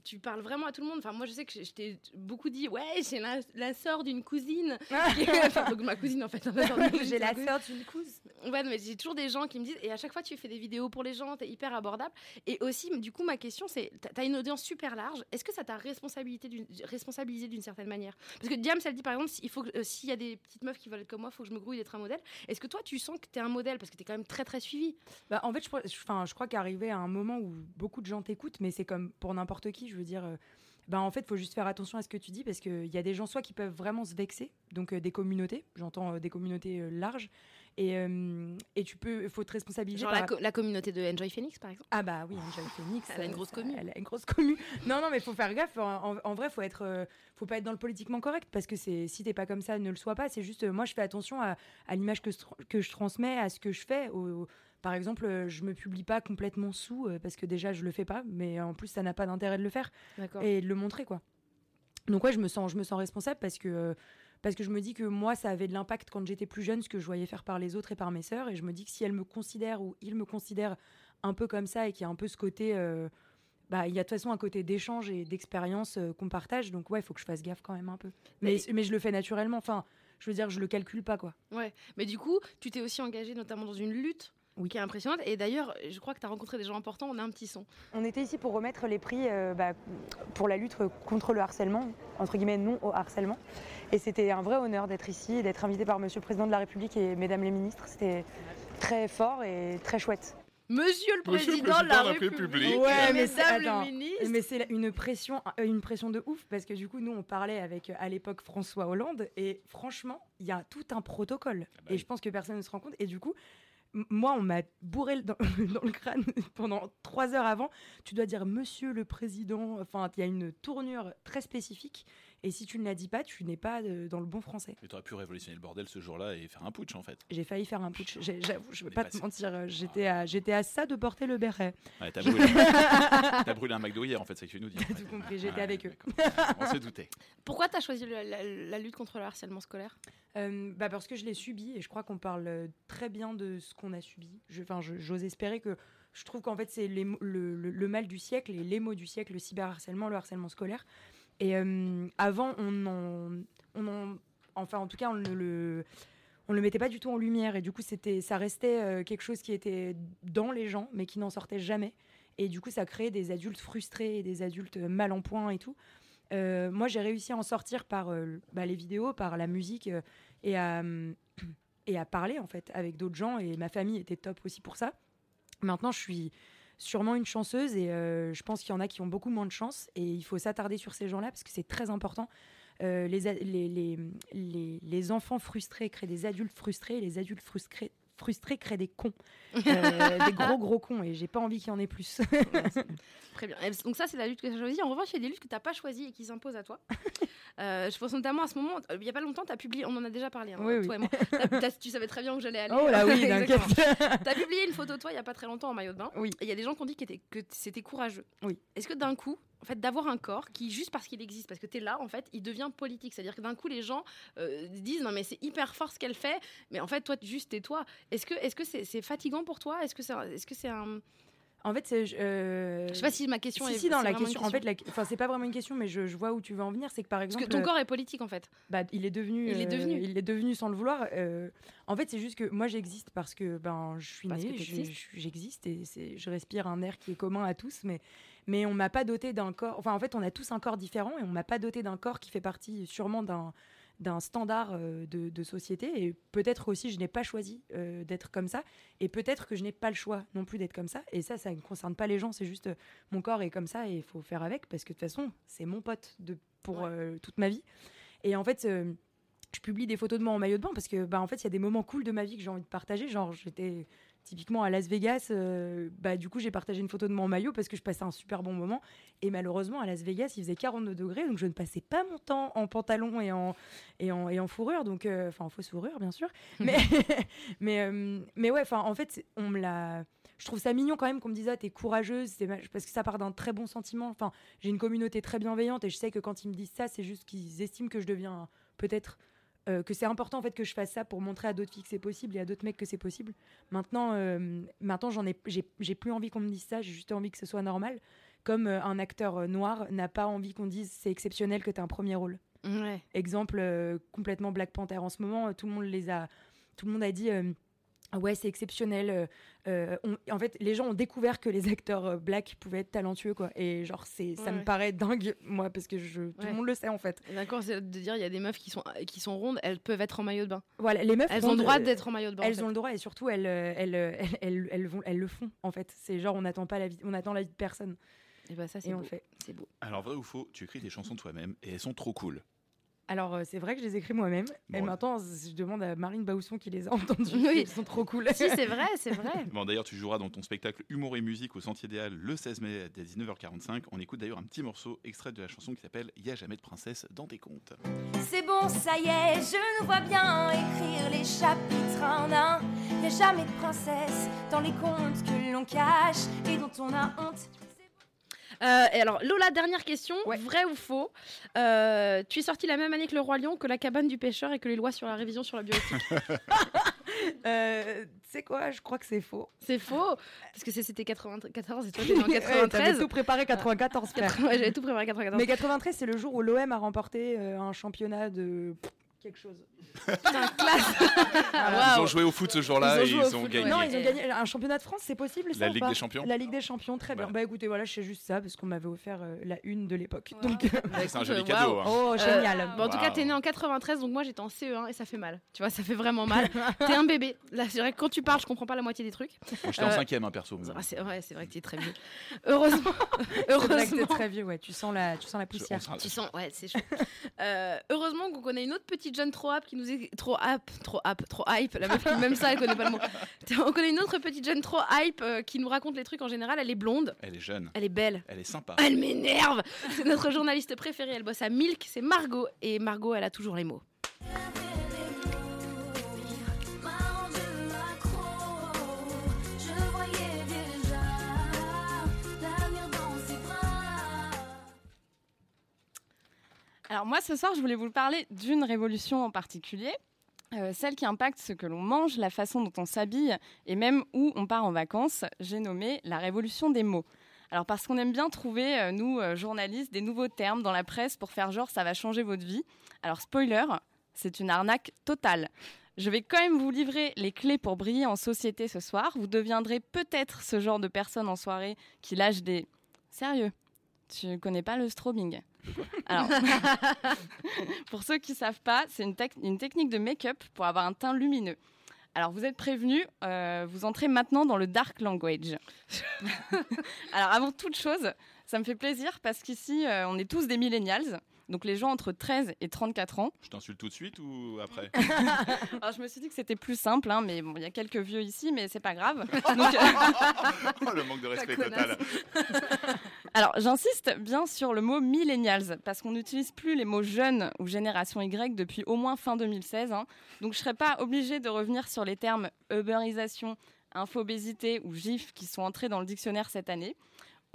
tu parles vraiment à tout le monde. Enfin, moi je sais que je, je t'ai beaucoup dit, ouais, c'est la, la sœur d'une cousine. donc ma cousine en fait. la sœur d'une cousine,
J'ai la
cousine.
sœur d'une couse.
Ouais, mais j'ai toujours des gens qui me disent, et à chaque fois tu fais des vidéos pour les gens, t'es hyper abordable. Et aussi, du coup, ma question c'est, t'as- une audience super large, est-ce que ça t'a responsabilisé d'une certaine manière? Parce que Diams, elle dit par exemple, il faut euh, s'il y a des petites meufs qui veulent être comme moi, il faut que je me grouille d'être un modèle. Est-ce que toi tu sens que t'es un modèle? Parce que t'es quand même très très suivi.
Bah, en fait, je, crois- je- enfin, je crois qu'arriver à un moment où beaucoup de gens t'écoutent, mais c'est comme pour n'importe qui, je veux dire. euh, bah, en fait, il faut juste faire attention à ce que tu dis parce qu'il y a des gens soit qui peuvent vraiment se vexer, donc euh, des communautés, j'entends euh, des communautés euh, larges, et, et tu peux, faut te responsabiliser.
Genre
par-
la, co- la communauté de Enjoy Phoenix, par exemple.
Ah bah oui, Angel Phoenix.
Elle a une grosse
ça-
commu.
Elle a une grosse commu. Non, non, mais faut faire gaffe. En, vrai, faut être, faut pas être dans le politiquement correct parce que si t'es pas comme ça, ne le sois pas. C'est juste, moi, je fais attention à, à l'image que, je transmets, à ce que je fais. Au- au- par exemple, euh, je me publie pas complètement sous euh, parce que déjà je le fais pas, mais en plus ça n'a pas d'intérêt de le faire et de le montrer quoi. Donc ouais, je me sens, je me sens responsable parce que euh, parce que je me dis que moi ça avait de l'impact quand j'étais plus jeune ce que je voyais faire par les autres et par mes sœurs et je me dis que si elles me considèrent ou ils me considèrent un peu comme ça et qu'il y a un peu ce côté euh, bah, il y a de toute façon un côté d'échange et d'expérience euh, qu'on partage. Donc, ouais, il faut que je fasse gaffe quand même un peu. Mais, mais je le fais naturellement. Enfin, je veux dire, je le calcule pas, quoi.
Ouais, mais du coup, tu t'es aussi engagé notamment dans une lutte
Oui.
qui est impressionnante. Et d'ailleurs, je crois que tu as rencontré des gens importants. On a un petit son.
On était ici pour remettre les prix euh, bah, pour la lutte contre le harcèlement, entre guillemets non au harcèlement. Et c'était un vrai honneur d'être ici et d'être invité par Monsieur le Président de la République et Mesdames les ministres. C'était très fort et très chouette.
Monsieur le
Monsieur le
Président de la République,
République.
Ouais, mais c'est-
Mesdames
attends,
les ministres.
Mais c'est une pression, euh, une pression de ouf parce que du coup, nous, on parlait avec euh, à l'époque François Hollande et franchement, il y a tout un protocole
bah
et
oui.
je pense que personne ne se rend compte. Et du coup, moi, on m'a bourré dans le crâne pendant trois heures avant. Tu dois dire Monsieur le Président. Enfin, il y a une tournure très spécifique et si tu ne la dis pas, tu n'es pas euh, dans le bon français.
Mais t'aurais pu révolutionner le bordel ce jour-là et faire un putsch en fait.
J'ai failli faire un putsch. J'avoue, je vais
Mais
pas te mentir, euh, j'étais à, j'étais à ça de porter le béret.
Ouais, t'as brûlé. T'as brûlé un McDo hier en fait, c'est ce que tu nous dis.
T'as tout compris, j'étais
Ouais,
avec eux.
On se doutait.
Pourquoi tu as choisi la, la lutte contre le harcèlement scolaire?
Euh, bah parce que je l'ai subi et je crois qu'on parle très bien de ce qu'on a subi. Je- Enfin, je- j'ose espérer que je trouve qu'en fait c'est le- le mal du siècle et les mots du siècle, le cyberharcèlement, le harcèlement scolaire. Et euh, avant, on en, on en- enfin en tout cas, on ne le, on le mettait pas du tout en lumière et du coup c'était, ça restait euh, quelque chose qui était dans les gens mais qui n'en sortait jamais. Et du coup, ça créait des adultes frustrés et des adultes mal en point et tout. Euh, moi, j'ai réussi à en sortir par bah, les vidéos, par la musique et, à, et à parler en fait avec d'autres gens. Et ma famille était top aussi pour ça. Maintenant, je suis sûrement une chanceuse et euh, je pense qu'il y en a qui ont beaucoup moins de chance. Et il faut s'attarder sur ces gens-là parce que c'est très important. Euh, les, les enfants frustrés créent des adultes frustrés et les adultes frustrés, frustrés créent des cons. Euh, des gros gros cons et j'ai pas envie qu'il y en ait plus.
Très bien. Donc ça, c'est la lutte que tu as choisie. En revanche, il y a des luttes que tu n'as pas choisies et qui s'imposent à toi. Euh, je pense notamment à ce moment, euh, il n'y a pas longtemps, tu as publié, on en a déjà parlé, hein,
Oui, oui.
toi et moi. Tu savais très bien où j'allais aller.
oh là oui,
Exactement.
t'inquiète.
Tu as publié une photo de toi il n'y a pas très longtemps en maillot de bain.
Oui.
Et il y a des gens qui ont dit que que c'était courageux.
Oui.
Est-ce que d'un coup, en fait, d'avoir un corps qui, juste parce qu'il existe, parce que tu es là, en fait, il devient politique. C'est-à-dire que d'un coup, les gens euh, disent non, mais c'est hyper fort ce qu'elle fait, mais en fait, toi, juste tais-toi. Est-ce que est-ce que c'est fatigant pour toi? Est-ce que c'est est -ce c'est un.
En fait, c'est. euh,
Je sais pas si ma question
si,
est.
si, dans
c'est
la question. En fait, la... enfin, c'est pas vraiment une question, mais je, je vois où tu veux en venir. C'est que par
Parce
exemple,
que ton
euh,
corps est politique, en fait.
bah, il est devenu.
Il est
euh,
devenu.
il est devenu sans le vouloir. euh, en fait, c'est juste que moi, j'existe parce que ben, je suis
Parce
née, j'existe et je respire un air qui est commun à tous, mais mais on m'a pas doté d'un corps. Enfin, en fait, on a tous un corps différent et on m'a pas doté d'un corps qui fait partie sûrement d'un d'un standard euh, de, de société. Et peut-être aussi je n'ai pas choisi euh, d'être comme ça. Et peut-être que je n'ai pas le choix non plus d'être comme ça. Et ça ça ne concerne pas les gens. C'est juste euh, mon corps est comme ça et il faut faire avec parce que de toute façon c'est mon pote de, pour
Ouais.
toute ma vie. Et en fait je publie des photos de moi en maillot de bain parce que bah en fait il y a des moments cool de ma vie que j'ai envie de partager. Genre j'étais typiquement à Las Vegas euh, bah du coup j'ai partagé une photo de moi en maillot parce que je passais un super bon moment. Et malheureusement à Las Vegas il faisait 42 degrés donc je ne passais pas mon temps en pantalon et en et en, et en fourrure. Donc euh, enfin en fausse fourrure bien sûr. Mais mais euh, mais ouais en fait on me l'a je trouve ça mignon quand même qu'on me dise ah t'es courageuse parce que ça part d'un très bon sentiment. Enfin j'ai une communauté très bienveillante et je sais que quand ils me disent ça c'est juste qu'ils estiment que je deviens peut-être euh, que c'est important en fait que je fasse ça pour montrer à d'autres filles que c'est possible et à d'autres mecs que c'est possible. Maintenant, euh, maintenant j'en ai, j'ai, plus envie qu'on me dise ça. J'ai juste envie que ce soit normal. Comme euh, un acteur noir n'a pas envie qu'on dise c'est exceptionnel que tu as un premier rôle.
Ouais.
Exemple complètement Black Panther en ce moment, tout le monde les a, tout le monde a dit. Ah ouais, c'est exceptionnel. euh, euh, on- en fait, les gens ont découvert que les acteurs euh, black pouvaient être talentueux, quoi. Et genre, c'est, ça
Ouais.
me paraît dingue, moi, parce que je, tout
Ouais.
le monde le sait, en fait.
D'accord, c'est de dire il y a des meufs qui sont qui sont rondes, elles peuvent être en maillot de bain.
Voilà, les meufs.
Elles ont le droit
euh,
d'être en maillot de bain. en
Elles
fait.
ont le droit et surtout elles, elles, elles, elles, elles vont, elles le font en fait. C'est genre on n'attend pas la vie, on attend la vie de personne
Et bah ça c'est beau.
le fait.
C'est beau.
Alors vrai ou faux, tu écris des chansons toi-même et elles sont trop cool.
Alors euh, c'est vrai que je les écris moi-même et
Bon.
maintenant je demande à Marine Bausson qui les a entendues.
Oui.
Ils sont trop cool.
si c'est vrai, c'est vrai.
Bon d'ailleurs tu joueras dans ton spectacle Humour et musique au Sentier des Halles le 16 mai dès 19h45. On écoute d'ailleurs un petit morceau extrait de la chanson qui s'appelle Y a jamais de princesse dans tes contes.
C'est bon, ça y est, je nous vois bien écrire les chapitres un à un. Y a jamais de princesse dans les contes que l'on cache et dont on a honte.
Euh, et alors Lola, dernière question,
Ouais.
vrai ou faux Euh, Tu es sorti la même année que le roi lion, que la cabane du pêcheur et que les lois sur la révision sur la bioéthique.
Euh, tu sais quoi Je crois que c'est faux.
C'est faux, parce que c'était 94 et toi t'es né en
Ouais, T'avais
93.
tout préparé 94, frère.
80 ouais, J'avais tout préparé 94.
Mais 93, c'est le jour où l'OM a remporté euh, un championnat de quelque chose.
Putain, classe
Ils ont joué au foot ce jour-là
Ils ont
et ils ont
foot,
gagné.
Non, ils ont gagné un championnat de France, c'est possible ça
La Ligue
pas
des Champions
La Ligue des Champions, très bien. Bah écoutez, voilà, je sais juste ça parce qu'on m'avait offert euh, la une de l'époque.
Wow.
Donc,
C'est un joli cadeau. hein.
oh, génial.
Euh, bon, en tout cas, t'es né en 93, donc moi j'étais en CE1 et ça fait mal. Tu vois, ça fait vraiment mal. t'es un bébé. Là, c'est vrai que quand tu parles, je comprends pas la moitié des trucs.
Moi, J'étais en
Euh,
cinquième, hein, perso. bon.
Ah, c'est vrai, c'est vrai que t'es très vieux. Heureusement,
C'est vrai que t'es
heureusement.
très vieux, ouais. Tu sens la, tu sens la poussière.
Tu sens, ouais, c'est chaud. Euh, heureusement qu'on connaît une autre petite jeune trop app qui nous est trop app, trop app, trop hype. La meuf qui même ça, elle connaît pas le mot. On connaît une autre petite jeune trop hype euh, qui nous raconte les trucs en général. Elle est blonde,
Elle est jeune,
elle est belle.
elle est sympa.
Elle m'énerve C'est notre journaliste préférée, elle bosse à Milk, c'est Margot. Et Margot, elle a toujours les mots.
Alors moi ce soir je voulais vous parler d'une révolution en particulier, euh, celle qui impacte ce que l'on mange, la façon dont on s'habille et même où on part en vacances. J'ai nommé la révolution des mots. Alors parce qu'on aime bien trouver, euh, nous euh, journalistes, des nouveaux termes dans la presse pour faire genre ça va changer votre vie. Alors spoiler, c'est une arnaque totale. Je vais quand même vous livrer les clés pour briller en société ce soir. Vous deviendrez peut-être ce genre de personne en soirée qui lâche des... Sérieux, tu connais pas le strobing? Alors, pour ceux qui ne savent pas, c'est une, tec- une technique de make-up pour avoir un teint lumineux. Alors, vous êtes prévenus, euh, vous entrez maintenant dans le dark language. Alors, avant toute chose, ça me fait plaisir parce qu'ici, euh, on est tous des millennials, donc les gens entre 13 et 34 ans.
Je t'insulte tout de suite ou après
Alors, je me suis dit que c'était plus simple, hein, mais bon, il y a quelques vieux ici, mais c'est pas grave. Donc, euh,
Oh, le manque de respect total.
Alors, j'insiste bien sur le mot millennials, parce qu'on n'utilise plus les mots jeunes ou génération Y depuis au moins fin 2016. hein. Donc, je ne serais pas obligée de revenir sur les termes uberisation, infobésité ou GIF qui sont entrés dans le dictionnaire cette année.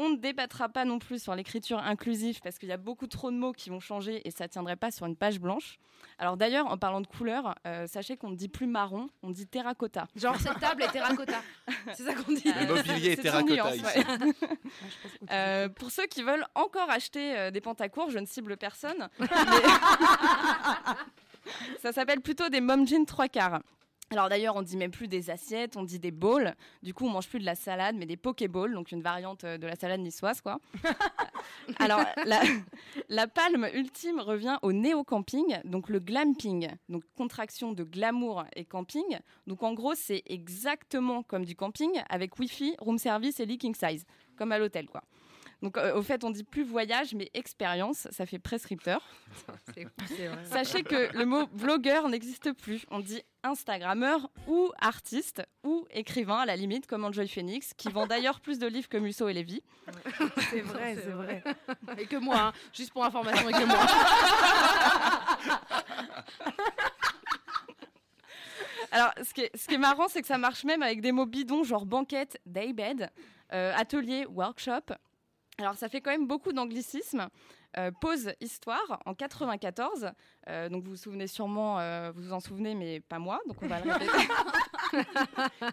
On ne débattra pas non plus sur l'écriture inclusive parce qu'il y a beaucoup trop de mots qui vont changer et ça ne tiendrait pas sur une page blanche. Alors d'ailleurs, en parlant de couleur, euh, sachez qu'on ne dit plus marron, on dit terracotta.
Genre, cette table est terracotta. C'est ça qu'on dit.
Le mobilier est
c'est
terracotta
nuance,
ici.
ouais. Euh, pour ceux qui veulent encore acheter euh, des pantacours, je ne cible personne. mais- ça s'appelle plutôt des mom jeans trois quarts. Alors d'ailleurs, on dit même plus des assiettes, on dit des bowls. Du coup, on mange plus de la salade, mais des pokéballs, donc une variante euh, de la salade niçoise, quoi. Alors, la, la palme ultime revient au néo-camping, donc le glamping, donc contraction de glamour et camping. Donc en gros, c'est exactement comme du camping, avec wifi, room service et leaking size, comme à l'hôtel, quoi. Donc euh, au fait, on dit plus voyage, mais expérience, ça fait prescripteur.
C'est c'est vrai.
Sachez que le mot vlogueur n'existe plus. On dit Instagrammeur ou artiste ou écrivain à la limite, comme Enjoy Phoenix, qui vend d'ailleurs plus de livres que Musso et Lévy.
C'est vrai, c'est vrai.
Et que moi, hein. juste pour information, et que moi.
Alors, ce qui est, ce qui est marrant, c'est que ça marche même avec des mots bidons, genre banquette, daybed, euh, atelier, workshop. Alors, ça fait quand même beaucoup d'anglicisme. Euh, pause histoire en 94. Euh, donc, vous vous souvenez sûrement, euh, vous vous en souvenez, mais pas moi. Donc, on va le répéter.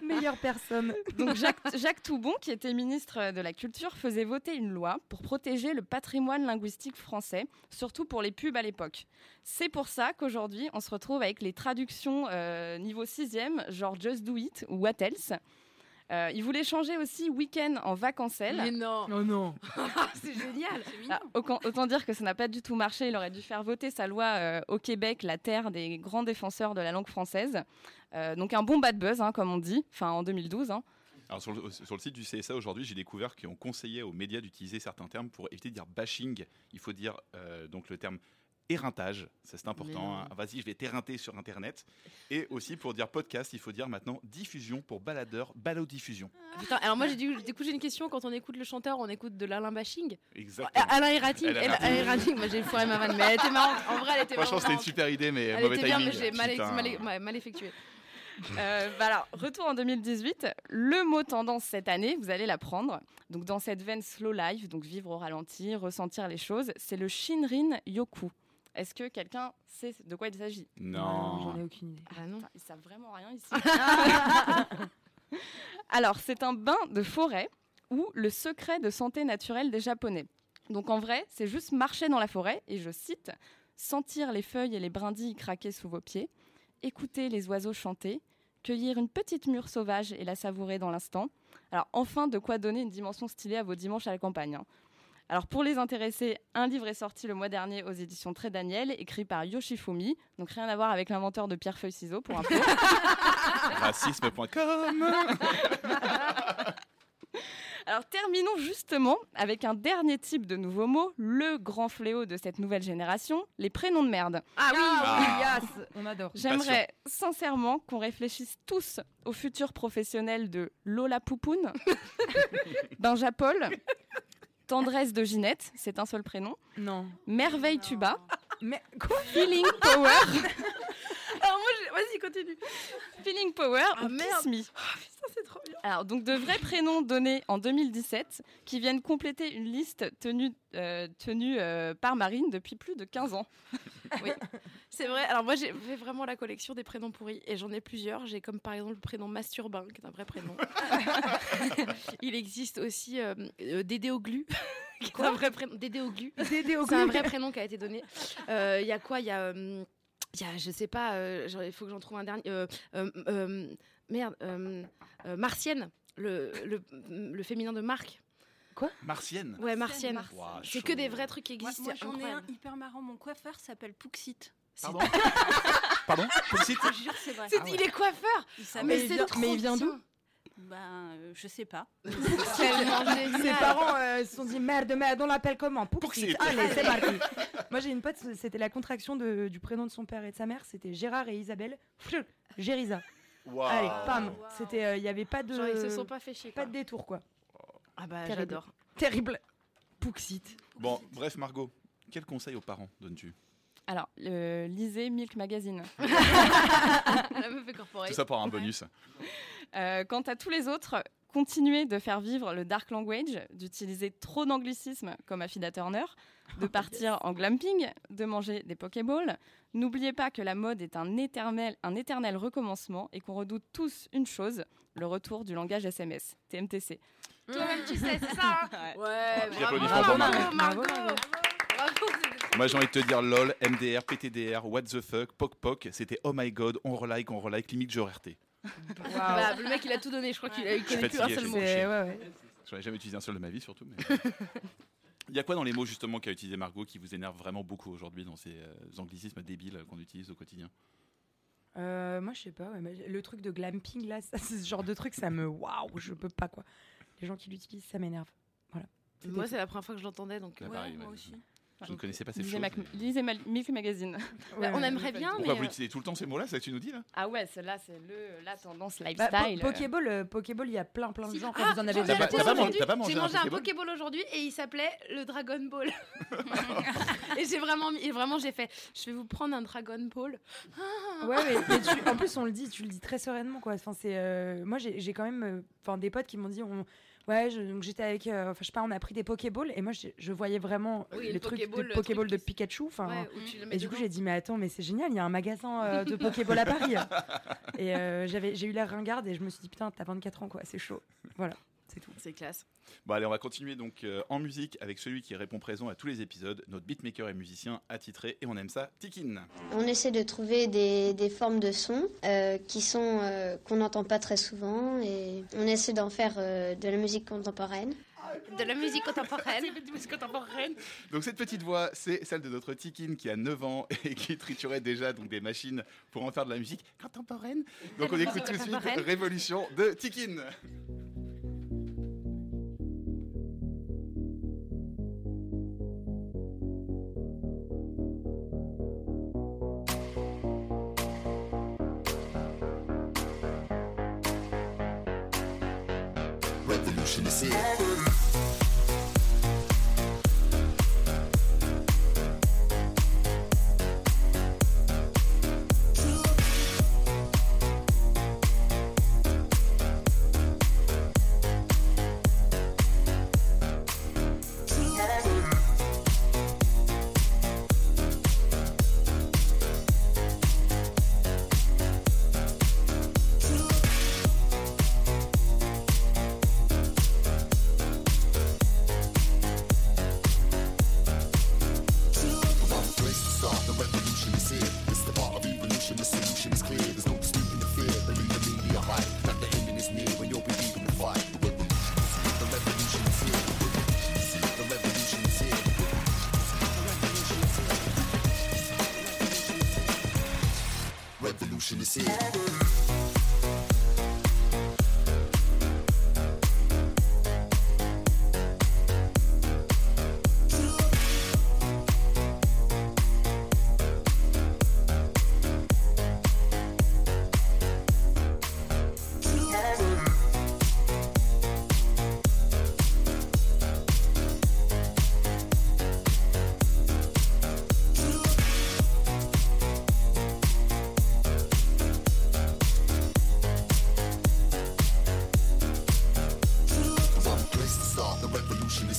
Meilleure personne.
Donc Jacques, Jacques Toubon, qui était ministre de la Culture, faisait voter une loi pour protéger le patrimoine linguistique français, surtout pour les pubs à l'époque. C'est pour ça qu'aujourd'hui, on se retrouve avec les traductions euh, niveau 6e, genre Just Do It ou What Else. Euh, il voulait changer aussi week-end en vacancelle.
Mais non,
Oh non.
c'est génial.
Ah, autant, autant dire que ça n'a pas du tout marché. Il aurait dû faire voter sa loi euh, au Québec, la terre des grands défenseurs de la langue française. Euh, donc un bon bad buzz, hein, comme on dit, enfin en 2012. hein.
Alors sur le, sur le site du CSA aujourd'hui, j'ai découvert qu'ils ont conseillé aux médias d'utiliser certains termes pour éviter de dire bashing. Il faut dire euh, donc le terme éreintage, ça c'est important. hein. Vas-y, je vais t'éreinter sur Internet. Et aussi pour dire podcast, il faut dire maintenant diffusion pour baladeur, balado-diffusion.
Putain, alors moi, j'ai du, du coup, j'ai une question. Quand on écoute le chanteur, on écoute de l'Alain Bashing.
Exactement.
Ah, Alain Erating. Alain Erating, moi j'ai foiré ma vanne, mais elle était marrante. En vrai, elle était
Franchement, c'était une super idée, mais
Elle
mauvais
était bien, mais j'ai mal, effectué.
Euh, alors, retour en 2018. Le mot tendance cette année, vous allez l'apprendre. Donc, dans cette veine slow life, donc vivre au ralenti, ressentir les choses, c'est le Shinrin Yoku. Est-ce que quelqu'un sait de quoi il s'agit?
Non.
J'en ai aucune idée.
Ah non. Ils savent vraiment rien ici. Alors, c'est un bain de forêt ou le secret de santé naturelle des Japonais. Donc en vrai, c'est juste marcher dans la forêt et je cite sentir les feuilles et les brindilles craquer sous vos pieds, écouter les oiseaux chanter, cueillir une petite mûre sauvage et la savourer dans l'instant. Alors enfin, de quoi donner une dimension stylée à vos dimanches à la campagne. hein. Alors pour les intéressés, un livre est sorti le mois dernier aux éditions Très Daniel, écrit par Yoshifumi, donc rien à voir avec l'inventeur de pierre feuille ciseaux pour un peu.
Racisme.com
Alors terminons justement avec un dernier type de nouveau mot, le grand fléau de cette nouvelle génération, les prénoms de merde.
Ah oui,
Ah.
yes, on adore.
J'aimerais sincèrement qu'on réfléchisse tous au futur professionnel de Lola Poupoune, Benja Paul, Tendresse de Ginette, c'est un seul prénom,
Non.
Merveille Tuba,
Mais quoi?
Feeling Power,
moi, vas-y, continue.
Feeling Power
Ah,
ou
merde.
Kiss Me.
Ça, c'est trop bien.
Alors, donc de vrais prénoms donnés en 2017 qui viennent compléter une liste tenue, euh, tenue euh, par Marine depuis plus de 15 ans.
C'est vrai. Alors moi, j'ai fait vraiment la collection des prénoms pourris et j'en ai plusieurs. J'ai comme par exemple le prénom Masturbin, qui est un vrai prénom. Il existe aussi euh, euh, Dédé au glu, qui est un vrai prénom. Dédé au glu.
Dédé au
C'est un vrai prénom qui a été donné. Il y a quoi? Il y a, il y a, je sais pas, euh, il faut que j'en trouve un dernier. Euh, euh, euh, merde, euh, euh, Martienne, le, le, le féminin de Marc.
Martienne.
Ouais, Martienne.
Ouah,
C'est que des vrais trucs qui existent.
moi, j'en ai un hyper marrant. Mon coiffeur s'appelle Pouxit.
Pardon Pardon Pouxit
Je jure, c'est vrai.
C'est- Il est coiffeur
Il
Mais
s'appelle-
il
c'est
vient-
trop
mais il vient d'où?
Ben, euh, je sais pas.
Ses parents euh, se sont dit merde, merde, on l'appelle comment? Pouxit. Allez, c'est parti. Moi j'ai une pote, c'était la contraction de- du prénom de son père et de sa mère, c'était Gérard et Isabelle. Gérisa.
Waouh.
Allez, pam.
Wow.
C'était, euh, il y avait pas de,
Genre, ils se sont pas fait chier.
pas
quoi.
de détour quoi.
Ah bah
Terrible.
j'adore.
Terrible. Pouxit.
Bon, bref, Margot, quel conseil aux parents donnes-tu?
Alors, euh, lisez Milk Magazine.
La meuf est corporate.
Tout ça pour un bonus.
Euh, quant à tous les autres, continuez de faire vivre le dark language, d'utiliser trop d'anglicismes comme Affida Turner, de partir en glamping, de manger des Pokéballs. N'oubliez pas que la mode est un éternel, un éternel recommencement et qu'on redoute tous une chose, le retour du langage SMS, TMTC.
Toi-même tu sais, c'est ça hein Ouais, bravo, bravo,
Margot.
Margot.
Bravo,
Bravo,
Moi, j'ai envie de te dire LOL, MDR, PTDR, What the fuck, Poc Poc. C'était Oh my god, on relike, on relike, limite je RT.
Bah, le mec il a tout donné, je crois qu'il a- connaît plus un seul mot.
ouais, ouais.
J'en ai jamais utilisé un seul de ma vie, surtout. mais- Il y a quoi dans les mots justement qu'a utilisé Margot qui vous énerve vraiment beaucoup aujourd'hui dans ces euh, anglicismes débiles qu'on utilise au quotidien?
Euh, moi je sais pas, ouais, mais le truc de glamping là, ça, c'est ce genre de truc, ça me waouh, je peux pas quoi. Les gens qui l'utilisent, ça m'énerve. Voilà.
Moi c'est la première fois que je l'entendais donc.
Ouais, pareil,
moi aussi.
Je ne connaissais pas ces
Lisez,
choses.
Mac-
mais-
lisez Ma- Milk Magazine.
bah,
Ouais,
on aimerait bien,
Pourquoi
mais.
vous
euh,
utilisez tout le temps ces mots-là C'est ça que tu nous dis là?
Ah ouais, celle-là, c'est le, la tendance
Bah,
lifestyle.
po- Pokéball, euh, Pokéball, il y a plein plein de
Si.
gens.
Ah,
vous en avez
T'as
déjà
pas- mangé-
J'ai mangé un
Pokéball
Pokéball aujourd'hui et il s'appelait le Dragon Ball. et j'ai vraiment, et vraiment j'ai fait, je vais vous prendre un Dragon Ball.
Ouais, mais, mais tu- en plus on le dit, tu le dis très sereinement quoi. Enfin, c'est, euh, moi j'ai quand même, euh, enfin des potes qui m'ont dit, on, ouais, je- donc j'étais avec, euh, enfin je sais pas, on a pris des Pokéballs et moi je, je voyais vraiment
Oui,
les
le
trucs
Pokéball,
de
le
Pokéball de Pikachu. Enfin,
Ouais,
et du coup j'ai dit mais attends mais c'est génial, il y a un magasin euh, de Pokéball à Paris. et euh, j'avais, j'ai eu l'air ringarde et je me suis dit putain t'as 24 ans quoi, c'est chaud. Voilà, c'est tout.
C'est classe.
Bon, allez, on va continuer donc euh, en musique avec celui qui répond présent à tous les épisodes, notre beatmaker et musicien attitré, et on aime ça, Tikin.
On essaie de trouver des, des formes de sons euh, qui sont euh, qu'on n'entend pas très souvent et on essaie d'en faire euh, de la musique contemporaine.
De la musique contemporaine.
Donc cette petite voix, c'est celle de notre Tikin qui a 9 ans et qui triturait déjà donc des machines pour en faire de la musique contemporaine. Donc on écoute tout de suite. Révolution de Tikin.
Revolution is here. revolution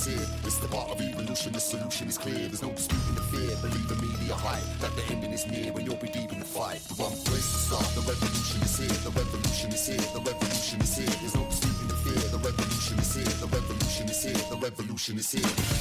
here. It's the part of evolution, the solution is clear. There's no disputing the fear, believe in me, the hype. That the ending is near and you'll be deep in the fight. The one place to start, the revolution is here. The revolution is here, the revolution is here. There's no disputing the fear, the revolution is here. The revolution is here, the revolution is here.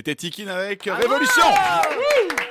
C'était Tikin avec
Ah
Révolution
trop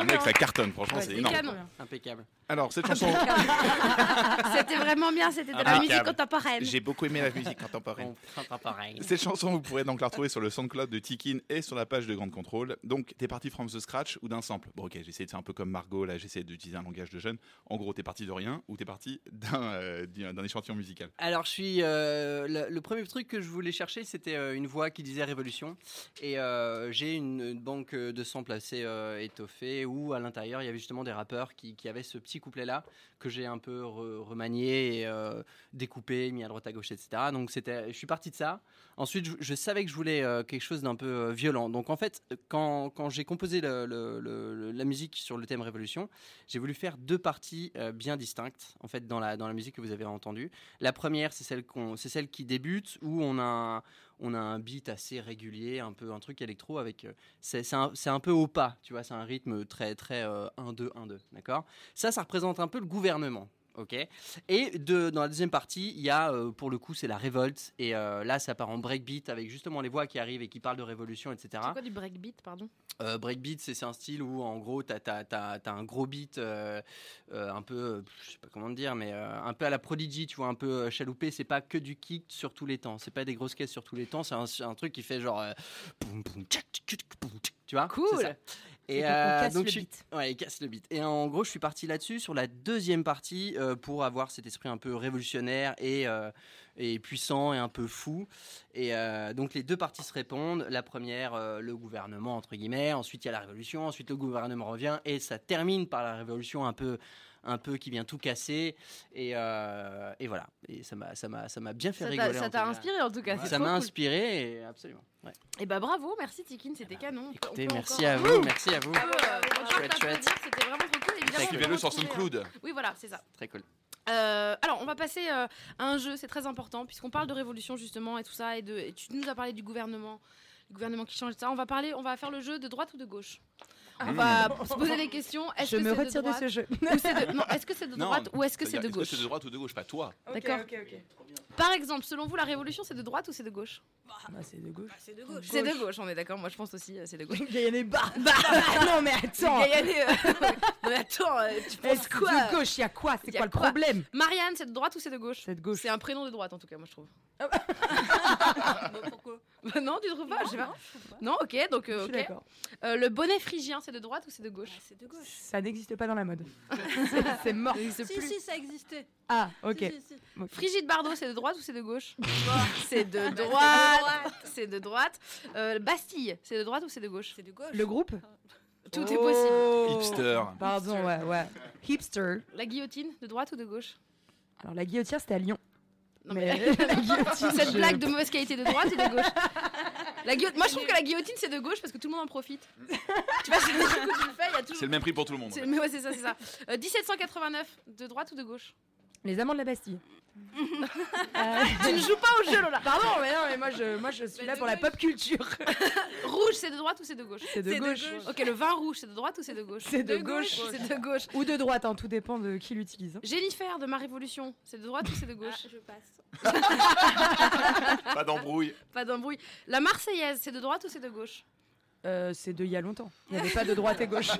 Un mec, ça cartonne, franchement,
Ouais,
c'est énorme.
canon.
Impeccable.
Alors, cette chanson.
C'était vraiment bien, c'était de la
Impeccable.
musique contemporaine.
J'ai beaucoup aimé la musique contemporaine.
Contemporain.
Cette chanson, vous pourrez donc la retrouver sur le SoundCloud de Tikin et sur la page de Grande Contrôle. Donc, t'es parti from the scratch ou d'un sample? Bon, ok, j'essaie de faire un peu comme Margot, là, j'essaie d'utiliser un langage de jeune. En gros, t'es parti de rien ou t'es parti d'un euh, échantillon musical?
Alors, je suis. euh, le, le premier truc que je voulais chercher, c'était euh, une voix qui disait Révolution. Et euh, j'ai une, une banque de samples assez euh, étoffée où, à l'intérieur, il y avait justement des rappeurs qui, qui avaient ce petit couplet-là que j'ai un peu re- remanié et euh, découpé, mis à droite à gauche, etc. Donc, c'était, je suis parti de ça. Ensuite, je, savais que je voulais euh, quelque chose d'un peu euh, violent. Donc, en fait, quand, quand j'ai composé la musique sur le thème Révolution, j'ai voulu faire deux parties bien distinctes, en fait, dans la, dans la musique que vous avez entendue. La première, c'est celle, qu'on, c'est celle qui débute, où on a, un, on a un beat assez régulier, un peu un truc électro avec. euh, c'est, un, un peu au pas, tu vois, c'est un rythme très, très 1-2, 1-2, d'accord? Ça, ça représente un peu le gouvernement. Ok. Et de, dans la deuxième partie, il y a, euh, pour le coup, c'est la révolte. Et euh, là, ça part en breakbeat avec justement les voix qui arrivent et qui parlent de révolution, etc.
C'est quoi du breakbeat, pardon?
Euh, breakbeat, c'est un style où en gros, tu as, un gros beat euh, un peu, je sais pas comment dire, mais un peu à la Prodigy, tu vois, un peu chaloupé. C'est pas que du kick sur tous les temps. C'est pas des grosses caisses sur tous les temps. C'est un, un truc qui fait genre. tu vois?
Cool.
Et
on casse
donc
le
je suis-
beat.
Ouais, il casse le beat. Et en gros, je suis parti là-dessus sur la deuxième partie euh, pour avoir cet esprit un peu révolutionnaire et, euh, et puissant et un peu fou. Et euh, donc les deux parties se répondent. La première, euh, le gouvernement entre guillemets. Ensuite, il y a la révolution. Ensuite, le gouvernement revient et ça termine par la révolution un peu un peu qui vient tout casser et, euh, et voilà et ça m'a ça m'a ça m'a bien fait
Ça
rigoler
ça t'a inspiré, en tout cas,
ça m'a
cool.
inspiré et absolument ouais.
Et bah bravo, merci Tikin, c'était canon. On peut- on
Écoutez, merci
encore-
à vous merci à vous
euh,
chouette
t'applaudir,
chouette
C'était vraiment trop cool. Évidemment,
Suivez-le sur SoundCloud.
euh, Oui, voilà, c'est ça.
très cool
Euh, alors, on va passer euh, à un jeu, c'est très important, puisqu'on parle de révolution justement et tout ça, et, de, et tu nous as parlé du gouvernement, le gouvernement qui change ça. On va parler, on va faire le jeu de droite ou de gauche? On va se poser les questions. Est-ce
Je
que
me
c'est
retire de
droite
ce jeu.
de- est-ce que c'est de
Non,
droite ou est-ce que c'est de gauche
Est-ce que c'est de droite ou de gauche? Pas toi.
D'accord.
Ok, ok,
Par exemple, selon vous, la révolution, c'est de droite ou c'est de gauche
Bah, c'est de gauche.
C'est de gauche.
C'est de gauche, on est d'accord. Moi, je pense aussi, euh, c'est de gauche.
Gaïané, bah, bah, non mais attends.
Gaïané, euh, non mais attends, euh, tu penses quoi
de gauche, il y a quoi C'est
Y a
quoi le problème
Marianne, c'est de droite ou c'est de gauche
C'est de gauche.
C'est un prénom de droite en tout cas, moi je trouve.
Bah, pourquoi
Bah non, tu trouves pas Je sais pas. Non, ok, donc euh,
Je suis
ok.
d'accord.
Euh, le bonnet phrygien, c'est de droite ou c'est de gauche
Bah, C'est de gauche.
Ça n'existe pas dans la mode. C'est- mort.
Si,
plus.
si, ça existait.
Ah, ok.
Si, si, si.
Ok.
Frigide Bardot, c'est de droite ou c'est de gauche C'est de droite. C'est de droite. Euh, Bastille, c'est de droite ou c'est de gauche
C'est de gauche.
Le groupe
Tout est possible.
Oh.
Hipster.
Pardon, ouais, ouais. Hipster.
La guillotine, de droite ou de gauche
Alors la guillotière, c'était à Lyon.
Non,
mais
mais-
la guillotine.
Cette
je-
blague de mauvaise qualité de droite ou de gauche la Moi je trouve que la guillotine c'est de gauche parce que tout le monde en profite. tu vois, c'est le fais, il y a toujours.
C'est le même prix pour tout le monde.
C'est- mais ouais, c'est ça, c'est ça. Euh, 1789, de droite ou de gauche
Les amants de la Bastille.
tu ne joues pas au jeu, Lola.
Pardon, mais non, mais moi je, moi, je suis là pour la pop culture.
Rouge, c'est de droite ou c'est de gauche
C'est de gauche.
Ok, le vin rouge, c'est de droite ou c'est de gauche
C'est de gauche.
C'est de gauche.
Ou de droite, hein, tout dépend de qui l'utilise. hein.
Jennifer de ma révolution, c'est de droite ou c'est de gauche
je passe.
Pas d'embrouille.
Pas d'embrouille. La Marseillaise, c'est de droite ou c'est de gauche
Euh, c'est de il y a longtemps. Il n'y avait pas de droite et gauche.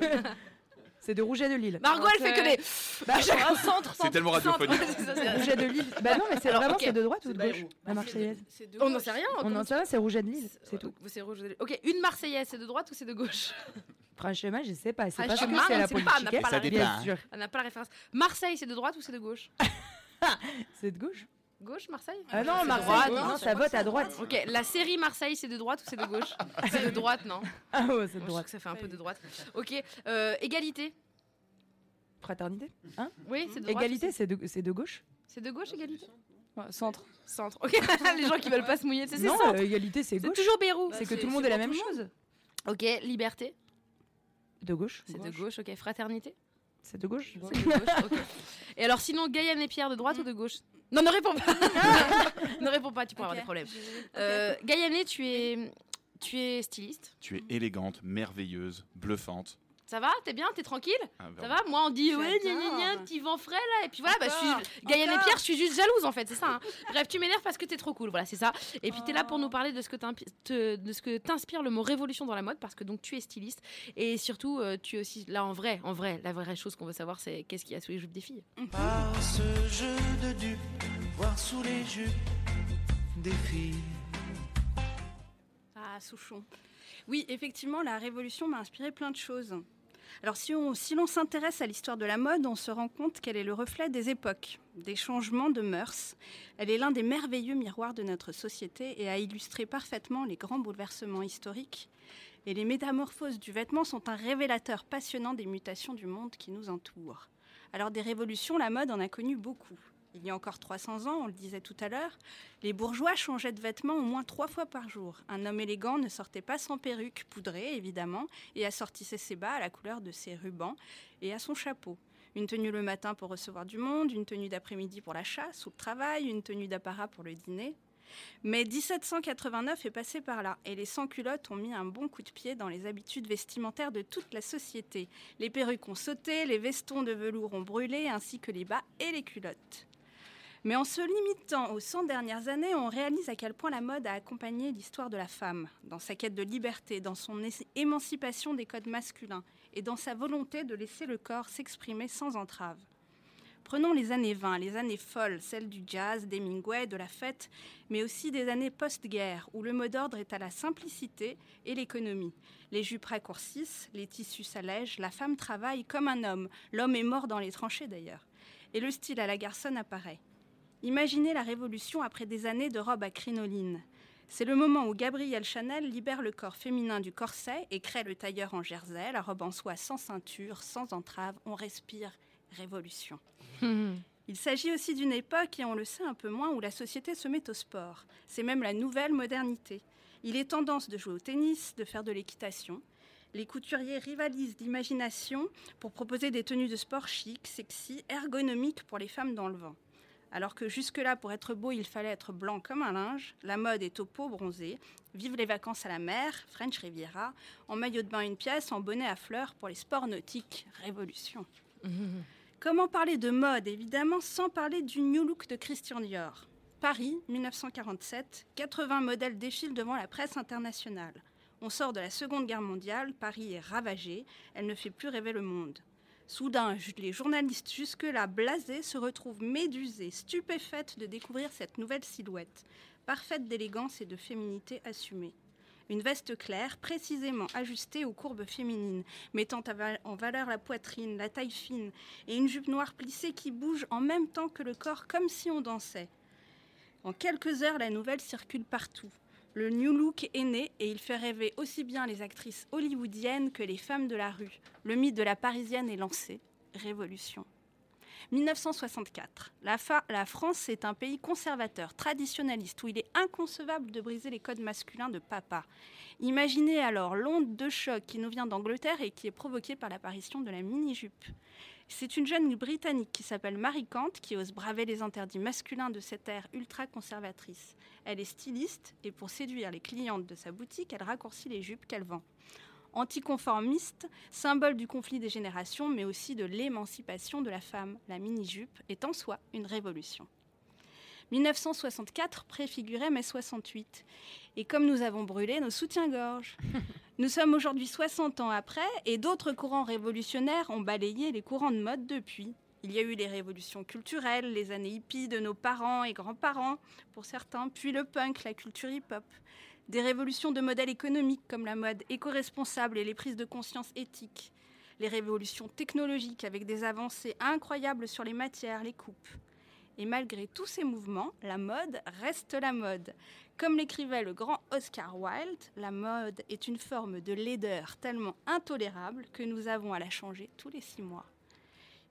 C'est de Rouget de Lille.
Margot, elle fait que des.
Bah,
fois, centre,
C'est tellement radiophonique.
Rouget de Lille. Bah non, mais c'est vraiment c'est de droite ou de gauche
Bayrou.
La Marseillaise.
On n'en sait rien.
On en sait rien, c'est Rouget de Lille, c'est tout.
C'est rouge. Ok, une Marseillaise, c'est de droite ou c'est de gauche
Franchement, je sais pas. C'est pas ce
Franchement,
que c'est la
pas,
politique.
pas
sûr.
On n'a pas la référence. Marseille, c'est de droite ou c'est de gauche
C'est de gauche
Gauche, Marseille
Ah non, Marseille,
droite,
non,
non,
ça vote à droite.
Ok, la série Marseille, c'est de droite ou c'est de gauche C'est de droite, non
Ah ouais, c'est de droite.
que ça fait un peu de droite. Ok, euh, égalité.
Fraternité Hein
Oui, c'est de droite.
Égalité, c'est de, c'est de gauche
C'est de gauche, égalité
Ouais, centre.
Centre. Ok, les gens qui veulent pas se mouiller, c'est
Non,
centre.
euh, égalité, c'est
C'est
gauche.
toujours Bérou.
C'est que
c'est-
tout le monde est la même chose.
Ok, liberté.
De gauche
C'est de gauche. Ok, fraternité.
C'est de gauche
C'est de gauche. ok. Et alors, sinon, Gaïane et Pierre, de droite ou de gauche? Non, ne réponds pas. ne réponds pas, tu pourras avoir des problèmes. Euh, Gaïane, tu es, tu es styliste?
Tu es élégante, merveilleuse, bluffante.
Ça va T'es bien T'es tranquille
Ah,
Ça
bah,
va Moi, on dit ouais, gna gna gna, petit vent frais là. Et puis voilà, bah, je suis Gaïane et. Pierre, je suis juste jalouse en fait, c'est ça. hein. Bref, tu m'énerves parce que t'es trop cool, voilà, c'est ça. Et puis t'es là pour
Oh.
nous parler de ce que t'impi- te- de ce que t'inspire le mot révolution dans la mode, parce que donc tu es styliste et surtout euh, tu es aussi là en vrai, en vrai, la vraie chose qu'on veut savoir, c'est qu'est-ce qu'il y a sous les jupes des filles.
Par ce jeu de dupes, voir sous les jupes des filles.
Ah, Souchon. Oui, effectivement, la révolution m'a inspiré plein de choses. Alors, si on si l'on s'intéresse à l'histoire de la mode, on se rend compte qu'elle est le reflet des époques, des changements de mœurs. Elle est l'un des merveilleux miroirs de notre société et a illustré parfaitement les grands bouleversements historiques. Et les métamorphoses du vêtement sont un révélateur passionnant des mutations du monde qui nous entoure. Alors, des révolutions, la mode en a connu beaucoup. Il y a encore 300 ans, on le disait tout à l'heure, les bourgeois changeaient de vêtements au moins trois fois par jour. Un homme élégant ne sortait pas sans perruque, poudrée évidemment, et assortissait ses bas à la couleur de ses rubans et à son chapeau. Une tenue le matin pour recevoir du monde, une tenue d'après-midi pour la chasse ou le travail, une tenue d'apparat pour le dîner. Mais 1789 est passé par là, et les sans-culottes ont mis un bon coup de pied dans les habitudes vestimentaires de toute la société. Les perruques ont sauté, les vestons de velours ont brûlé, ainsi que les bas et les culottes. Mais en se limitant aux 100 dernières années, on réalise à quel point la mode a accompagné l'histoire de la femme, dans sa quête de liberté, dans son émancipation des codes masculins et dans sa volonté de laisser le corps s'exprimer sans entrave. Prenons les années 20, les années folles, celles du jazz, des Mingway, de la fête, mais aussi des années post-guerre, où le mot d'ordre est à la simplicité et l'économie. Les jupes raccourcissent, les tissus s'allègent, la femme travaille comme un homme, l'homme est mort dans les tranchées d'ailleurs. Et le style à la garçonne apparaît. Imaginez la révolution après des années de robes à crinoline. C'est le moment où Gabrielle Chanel libère le corps féminin du corset et crée le tailleur en jersey, la robe en soie sans ceinture, sans entrave. On respire révolution. Il s'agit aussi d'une époque, et on le sait un peu moins, où la société se met au sport. C'est même la nouvelle modernité. Il est tendance de jouer au tennis, de faire de l'équitation. Les couturiers rivalisent d'imagination pour proposer des tenues de sport chic, sexy, ergonomiques pour les femmes dans le vent. Alors que jusque-là, pour être beau, il fallait être blanc comme un linge, la mode est au pot bronzé. Vive les vacances à la mer, French Riviera, en maillot de bain une pièce, en bonnet à fleurs pour les sports nautiques, révolution. Comment parler de mode, évidemment, sans parler du New Look de Christian Dior? Paris, 1947, 80 modèles défilent devant la presse internationale. On sort de la Seconde Guerre mondiale, Paris est ravagée, elle ne fait plus rêver le monde. Soudain, les journalistes jusque-là blasés se retrouvent médusés, stupéfaites de découvrir cette nouvelle silhouette, parfaite d'élégance et de féminité assumée. Une veste claire, précisément ajustée aux courbes féminines, mettant en valeur la poitrine, la taille fine, et une jupe noire plissée qui bouge en même temps que le corps comme si on dansait. En quelques heures, la nouvelle circule partout. Le New Look est né et il fait rêver aussi bien les actrices hollywoodiennes que les femmes de la rue. Le mythe de la parisienne est lancé. Révolution. 1964. La, France est un pays conservateur, traditionnaliste, où il est inconcevable de briser les codes masculins de papa. Imaginez alors l'onde de choc qui nous vient d'Angleterre et qui est provoquée par l'apparition de la mini-jupe. C'est une jeune britannique qui s'appelle Marie Kant qui ose braver les interdits masculins de cette ère ultra conservatrice. Elle est styliste et pour séduire les clientes de sa boutique, elle raccourcit les jupes qu'elle vend. Anticonformiste, symbole du conflit des générations, mais aussi de l'émancipation de la femme, la mini-jupe est en soi une révolution. 1964 préfigurait mai 68. Et comme nous avons brûlé nos soutiens-gorge, nous sommes aujourd'hui 60 ans après et d'autres courants révolutionnaires ont balayé les courants de mode depuis. Il y a eu les révolutions culturelles, les années hippies de nos parents et grands-parents, pour certains, puis le punk, la culture hip-hop. Des révolutions de modèles économiques comme la mode éco-responsable et les prises de conscience éthiques. Les révolutions technologiques avec des avancées incroyables sur les matières, les coupes. Et malgré tous ces mouvements, la mode reste la mode. Comme l'écrivait le grand Oscar Wilde, la mode est une forme de laideur tellement intolérable que nous avons à la changer tous les six mois.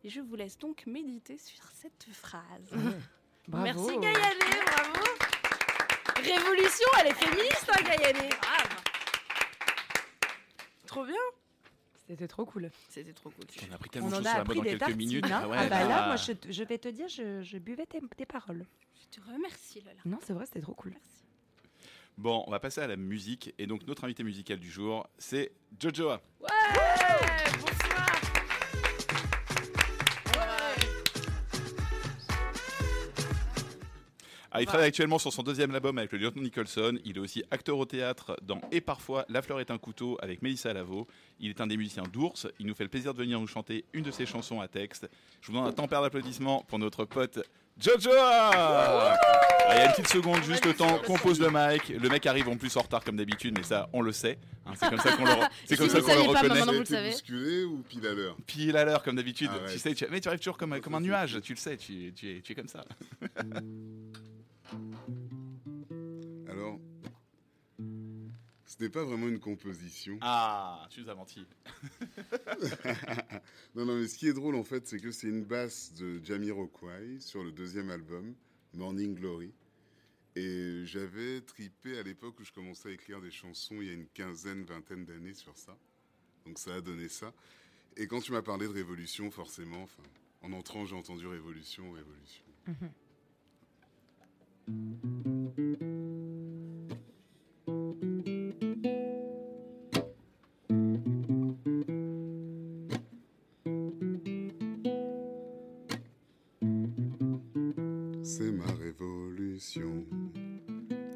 Et je vous laisse donc méditer sur cette phrase.
Bravo.
Merci Gaïané, bravo. Révolution, elle est féministe, hein, Gaïané. Trop bien.
C'était trop cool.
C'était trop cool.
On a appris tellement de
en
choses
a
sur la mode
appris
en
des
quelques
tartines.
minutes.
hein.
Ah ouais,
ah bah là,
ah.
moi, je, vais te dire, je, je buvais tes, tes paroles.
Je te remercie, Lola.
Non, c'est vrai, c'était trop cool.
Bon, on va passer à la musique. Et donc, notre invité musical du jour, c'est Jojo.
Ouais.
Ah, il travaille actuellement sur son deuxième album avec le lieutenant Nicholson. Il est aussi acteur au théâtre dans Et parfois La fleur est un couteau avec Mélissa Lavo. Il est un des musiciens d'Ours. Il nous fait le plaisir de venir nous chanter une de ses chansons à texte. Je vous demande un tempère d'applaudissements pour notre pote Jojo Ah, Il y a une petite seconde, juste le temps qu'on pose le mic. Le mec arrive en plus en retard comme d'habitude, mais ça, on le sait. Hein, c'est comme ça qu'on le, c'est comme
Si
ça qu'on le
pas,
reconnaît.
maintenant vous le
bousculé ou pile à l'heure
Pile à l'heure comme d'habitude.
Arrête.
Tu sais, tu- mais tu arrives toujours comme, comme un nuage. Tu le sais, tu, tu es, tu es comme ça.
Alors, ce n'est pas vraiment une composition.
Ah, tu nous as menti.
non, non, mais ce qui est drôle en fait, c'est que c'est une basse de Jamiroquai sur le deuxième album, Morning Glory. Et j'avais tripé à l'époque où je commençais à écrire des chansons il y a une quinzaine, vingtaine d'années sur ça. Donc ça a donné ça. Et quand tu m'as parlé de révolution, forcément, enfin, en entrant, j'ai entendu révolution, révolution. C'est ma révolution,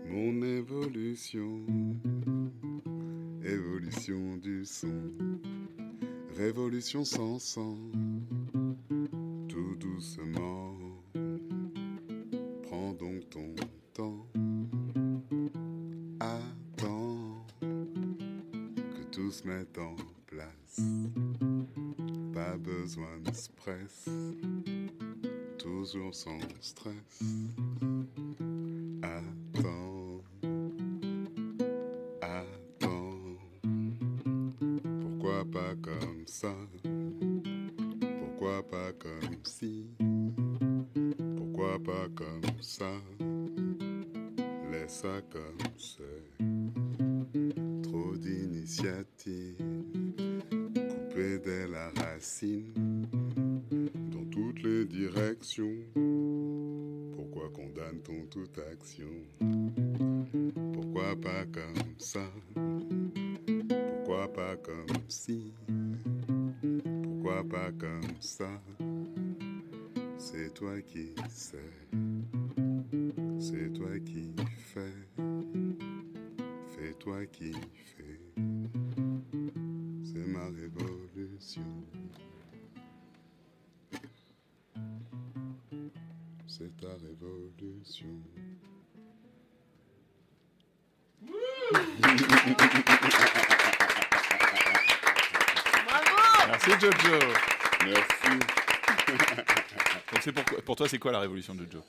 mon évolution, évolution du son, révolution sans sang, tout doucement. Prends donc ton temps, attends que tout se mette en place. Pas besoin de stress toujours sans stress.
Merci Jojo.
Merci.
Donc pour, pour toi, c'est quoi la révolution de Jojo?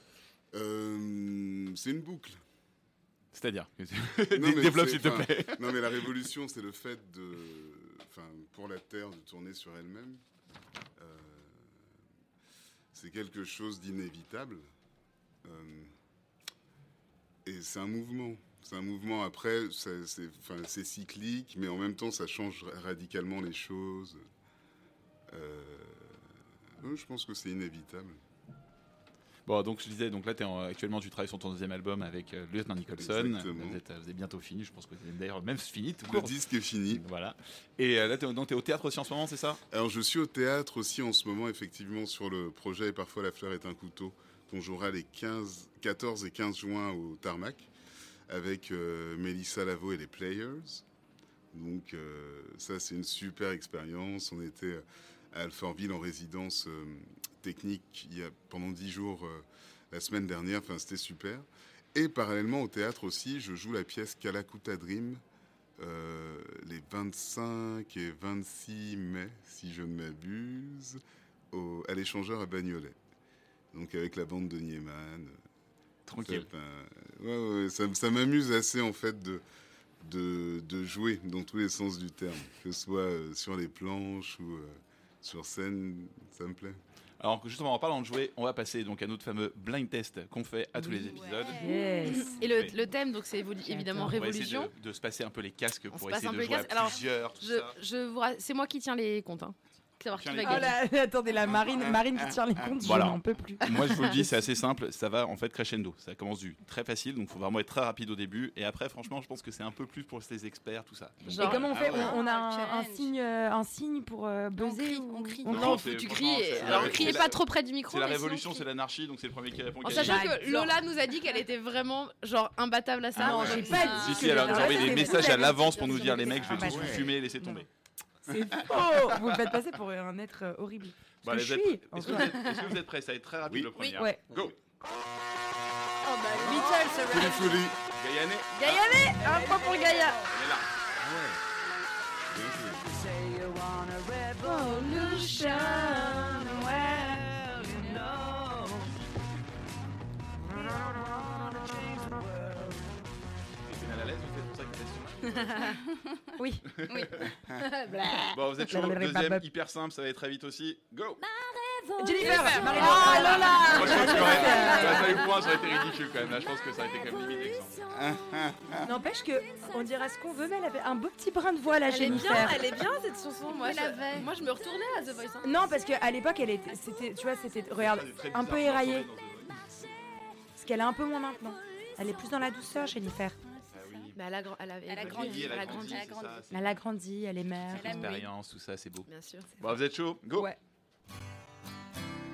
Euh, c'est une boucle.
C'est-à-dire Développe s'il te plaît.
Non, mais la révolution, c'est le fait de, enfin, pour la Terre de tourner sur elle-même. Euh, c'est quelque chose d'inévitable. Euh, et c'est un mouvement. C'est un mouvement. Après, c'est cyclique, mais en même temps, ça change radicalement les choses. Euh, je pense que c'est inévitable.
Bon, donc je disais, donc là, es en- actuellement, tu travailles sur ton deuxième album avec euh, Lieutenant Nicholson.
Exactement.
Vous êtes, euh, vous êtes bientôt fini, je pense que vous êtes d'ailleurs même fini. tout
Le
court.
disque est fini.
Voilà. Et euh, là, tu es, au théâtre aussi en ce moment, c'est ça?
Alors, je suis au théâtre aussi en ce moment, effectivement, sur le projet Et parfois la fleur est un couteau, qu'on jouera les 15, 14 et 15 juin au Tarmac, avec euh, Mélissa Lavo et les Players. Donc, ça, c'est une super expérience. On était à Alfortville en résidence euh, technique il y a, pendant 10 jours euh, la semaine dernière. Enfin, c'était super. Et parallèlement au théâtre aussi, je joue la pièce Kalakuta Dream euh, les 25 et 26 mai, si je ne m'abuse, au- à l'échangeur à Bagnolet. Donc avec la bande de Nieman.
Tranquille.
Ça, ben, ouais, ouais, ça, ça m'amuse assez en fait de, de, de jouer dans tous les sens du terme, que ce soit sur les planches ou euh, sur scène, ça me plaît.
Alors justement, en parlant de jouer, on va passer donc à notre fameux blind test qu'on fait à tous les épisodes.
Et le, le thème, donc c'est évidemment
On va essayer
révolution.
de, de se passer un peu les casques
On se
pour
passe
essayer
un
de
peu les
jouer
casques.
à
Alors,
plusieurs. tout
je,
ça.
je vous ra- c'est moi qui tiens les comptes. Hein. Savoir qui va
Oh
gagner.
là, attendez, la marine, marine qui tire les comptes,
Voilà.
je n'en peux plus.
Moi, je vous le dis, c'est assez simple. Ça va en fait crescendo. Ça commence du très facile, donc il faut vraiment être très rapide au début. Et après, franchement, je pense que c'est un peu plus pour les experts, tout ça.
Et comment on fait
Ah ouais.
on, on a un, un signe, euh, un signe pour euh, buzzer On crie.
Non, c'est-
tu
franchement,
cries. Alors, criez pas trop près du micro.
C'est la révolution,
crie.
c'est l'anarchie, donc c'est le premier qui répond.
En sachant que Lola nous a dit qu'elle était vraiment genre imbattable à ça.
Ah ouais.
j'ai pas dit
Si, si, elle a
j'étais
envoyé des messages à l'avance pour nous dire les mecs, je vais
Ah
tous vous fumer, laissez tomber.
C'est faux Vous le faites passer pour un être euh, horrible.
Bon,
que je suis.
Est-ce que, vous êtes- est-ce que vous êtes prêts? Ça va être très rapide le premier.
Ouais.
Go
Oh bah, Beatles,
Folie, folie.
Gaïané
Gaïané Un point pour Gaïa.
Elle est là.
Revolution,
Oui.
Oui.
Bon, vous êtes chaud. Deuxième, hyper simple, ça va être très vite aussi. Go
Jennifer,
Oh
Ah,
Lola
Moi, je pense que j'aurais- j'aurais pas eu le point, ça aurait été ridicule quand même. Là, je pense que ça aurait été quand même limite. exemple.
N'empêche que on dirait ce qu'on veut, mais elle avait un beau petit brin de voix, la
Elle est
Jennifer.
bien, elle est bien cette chanson. Moi, je,
avait.
moi, je me retournais à The Voice. hein.
Non, parce qu'à l'époque, elle était, c'était, tu vois, c'était, regarde, un peu éraillée. Parce qu'elle est un peu moins maintenant. Elle est plus dans la douceur, Jennifer.
Ah.
Mais elle a, elle a,
Elle a
évolué,
grandi,
Elle
elle
a
a
grandi, ça,
Elle a grandi, elle est mère.
Elle a-
Expérience, tout ça, c'est beau.
Bien sûr.
Bon, vous êtes chaud? Go
Ouais.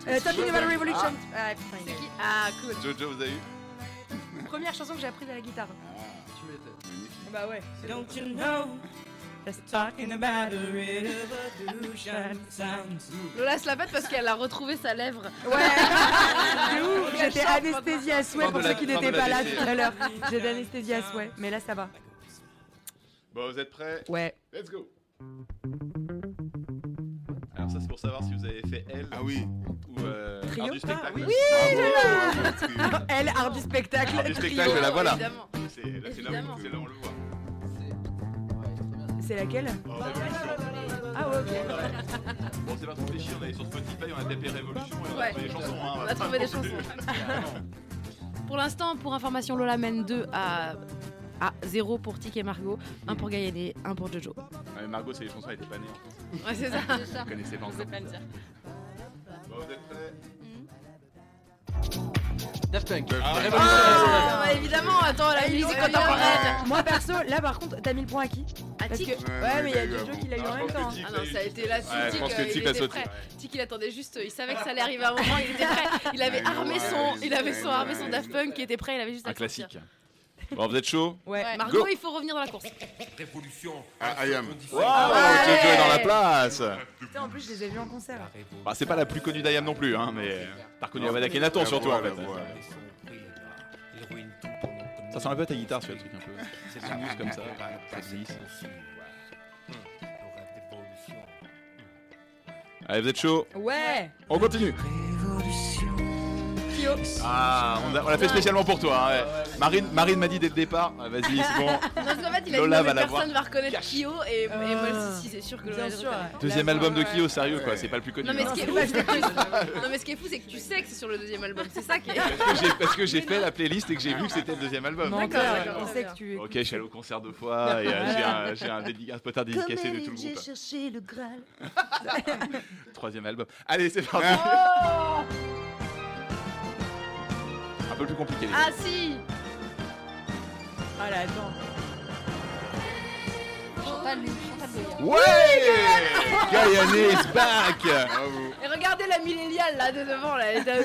Euh, Talking about a Revolution. Ah, putain, a-
Ah, cool.
Jojo, vous avez eu?
Première chanson que j'ai apprise à la guitare.
Tu m'étonnes.
Bah ouais.
Don't you know? Just talking about a revolution sounds
Lola se la pète parce qu'elle a retrouvé sa lèvre.
Ouais. J'étais
chante
anesthésiée à souhait pour ceux qui n'étaient pas là tout à l'heure. J'étais anesthésiée à souhait, mais là ça va.
Bon, vous êtes prêts?
Ouais.
Let's go Alors, ça, c'est pour savoir si vous avez fait elle
Ah oui.
ou euh,
Trio
art du spectacle.
Oui,
trio.
Elle, art du spectacle.
Art du
trio.
spectacle, voilà. C'est là, c'est là,
Évidemment.
où- c'est là où on le voit.
C'est laquelle
Révolution.
Ah ouais, ok.
Bon, c'est pas trop fléchi, on est sur Spotify, on a tapé Révolution et on a
Ouais.
trouvé des chansons. Hein,
On a
va
trouvé des chansons. Pour l'instant, pour information, Lola mène 2 à, à 0 pour Tic et Margot, 1 pour Gaïané, 1 pour Jojo.
Ouais, Margot, c'est les chansons, elle était pas née. en fait.
Ouais, c'est ça.
Vous connaissez pas encore.
pas le dire.
Bon, vous êtes prêts?
Daft Punk.
Ah,
Ah, ouais, évidemment, attends, la musique contemporaine.
Moi perso, là par contre, t'as mis le point à qui
À
Parce
Tic.
que...
Ouais,
Ouais,
ouais,
mais il y a
t'as eu
Jojo
avant.
qui l'a eu
Ah,
en
je
même temps.
Ah non, ça a été là,
Ouais, je
Tic,
pense que
euh,
Tic
il
a
était
sauté.
prêt. Tic, il attendait juste, il savait que ça allait arriver à un moment, il était prêt. Il avait
Ouais,
armé
ouais,
son,
ouais,
il avait son
ouais,
armé son
ouais.
Daft Punk qui était prêt, il avait juste à
Un classique. Bon, vous êtes chaud
Ouais.
Ouais, Margot,
Go.
il faut revenir dans la course.
Révolution.
Ah, I am.
Waouh,
ouais.
Jojo est dans la place
Putain, en plus, je les ai vus en concert.
bah, C'est pas la plus connue d'Ayam non plus, hein, mais t'as reconnu Avada Kenaton surtout en fait. Ça sent un peu ta guitare sur le truc un peu. C'est smooth comme ça, ça glisse. Allez, vous êtes chaud
Ouais.
On continue Ah, on l'a fait spécialement pour toi. hein, ouais. Marine, Marine m'a dit dès le départ. ah, Vas-y, c'est bon.
Parce qu'en fait, il a
Lola va la voir.
personne va reconnaître Kyo et, et moi,
Ah.
si, si, c'est sûr que
Bien
Lola
sûr,
le reconnaît.
Deuxième album de Kyo, sérieux quoi, c'est pas le plus connu.
Non mais, ce
hein.
qui est fou, c'est que... non, mais ce qui est fou, c'est que tu sais que c'est sur le deuxième album. C'est ça qui est.
Parce que j'ai- Parce que j'ai fait la playlist et que j'ai vu que c'était le deuxième album.
Menteur,
D'accord, d'accord,
on
très
sait
bien.
que tu
Ok, je suis allé au concert deux fois et euh, j'ai un, j'ai un, dédi- un poster dédicacé de tout le
j'ai
groupe.
cherché le Graal.
Troisième album. Allez, c'est parti. Peu plus compliqué. les
ah si
Ah là, attends.
Chantal, Chantal Goya.
Ouais Gaïané is back
Bravo.
Et regardez la milléniale là de devant là. Elle est à-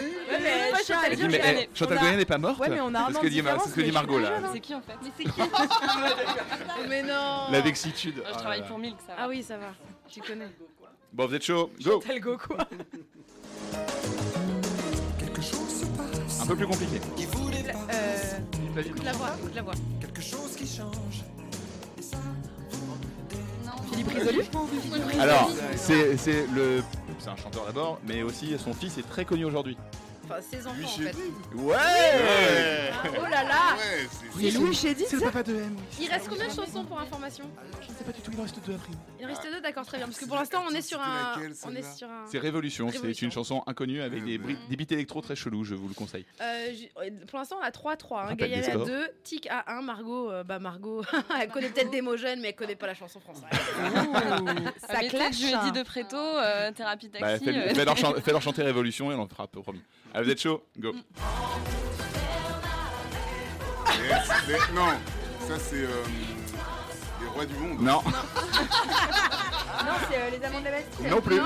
mais
Pas
Chantal
Goya.
eh, Chantal n'est pas morte
Ouais, mais on a un
C'est ce que dit, Ma- c'est ce que dit
différence,
Margot là.
C'est qui en fait
Mais c'est qui Mais non
La vexitude.
Moi, Je
Ah
travaille
là
pour Milk, ça va.
Ah oui, ça va. Tu connais.
Bon, vous êtes chaud Go
Chantal Go, quoi.
Un peu plus compliqué.
qui voulait pas.
Euh,
Écoute la voix, écoute la voix.
Quelque chose qui change.
Philippe Risoli
Alors, c'est c'est le. C'est un chanteur d'abord, mais aussi son fils est très connu aujourd'hui.
Enfin, ses enfants en fait.
Ouais
Oh là là
Ouais, c'est
C'est Louis Chédid, ça
papa de M.
Il reste combien de chansons pour information
Je ne sais pas du tout, il en reste deux après.
Il en reste deux, d'accord, très bien. Parce que pour l'instant, on est sur un.
Laquelle,
On est
celle-là
sur un.
C'est Révolution, c'est
Révolution.
une chanson inconnue avec des, bri- des beats électro très chelous, je vous le conseille.
Euh, pour l'instant, on a 3-3. Hein.
Des
à
scores.
2, Tic à 1, Margot. euh, bah, Margot, elle connaît peut-être des mots jeunes, mais elle connaît pas la chanson française.
Ça
Ça clash.
Je lui ai dit de Préto, euh, thérapie taxi.
Bah, fais,
euh,
fais leur, chan- fais leur chanter Révolution et on en fera peu, promis. Allez, vous êtes chaud? Go.
Yes, les- Non, ça c'est euh, les rois du monde.
Non,
Non, c'est euh, les amants de la Bastille.
non plus.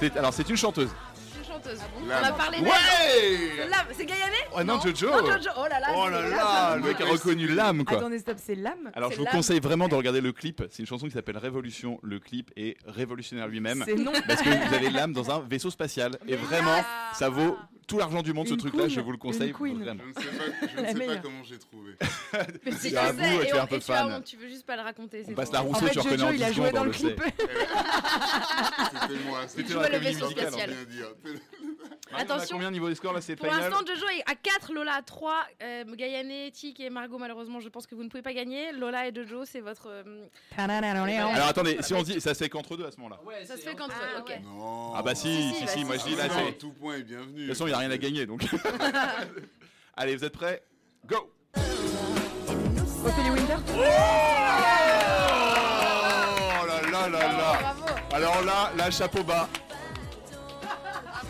C'est- Alors, c'est une chanteuse.
C'est une chanteuse. On a parlé d'elle.
Ouais
Lame, c'est Gaïané
Oh non, Jojo
Non, Jojo. Oh là là.
Oh là là, le mec a reconnu l'âme, quoi.
Attendez, stop, c'est l'âme
Alors, je
C'est
vous
l'âme.
conseille vraiment de regarder le clip. C'est une chanson qui s'appelle Révolution. Le clip est révolutionnaire lui-même.
C'est non.
Parce que vous avez l'âme dans un vaisseau spatial. Et vraiment, ça vaut tout l'argent du monde, ce truc-là. Je vous le conseille.
Je ne sais pas, je ne sais pas comment j'ai trouvé.
Mais
tu
et
es un peu
et tu as
fan.
tu veux juste pas le raconter.
On
c'est
passe la
En
rousseau,
fait,
tu reconnais
Jojo,
en
il a
10
joué
secondes,
dans
on
le
sait.
C'était moi.
C'était la comédie musicale. On a
Attention.
combien niveau des scores là C'est
Pour l'instant, Jojo est à 4, Lola à 3, euh, Tic et Margot, malheureusement, je pense que vous ne pouvez pas gagner. Lola et Jojo, c'est votre. euh,
Alors attendez, si on dit, ça c'est qu'entre deux à ce moment-là.
ça se fait contre eux, ok.
Non.
Ah bah si,
Si,
si,
si,
si, moi je dis là, c'est. De
tout point est bienvenu.
toute façon, il n'y a rien à gagner donc. Allez, vous êtes prêts Go
Ophélie Winter
Oh là là là là
Bravo
Alors là, là, chapeau bas.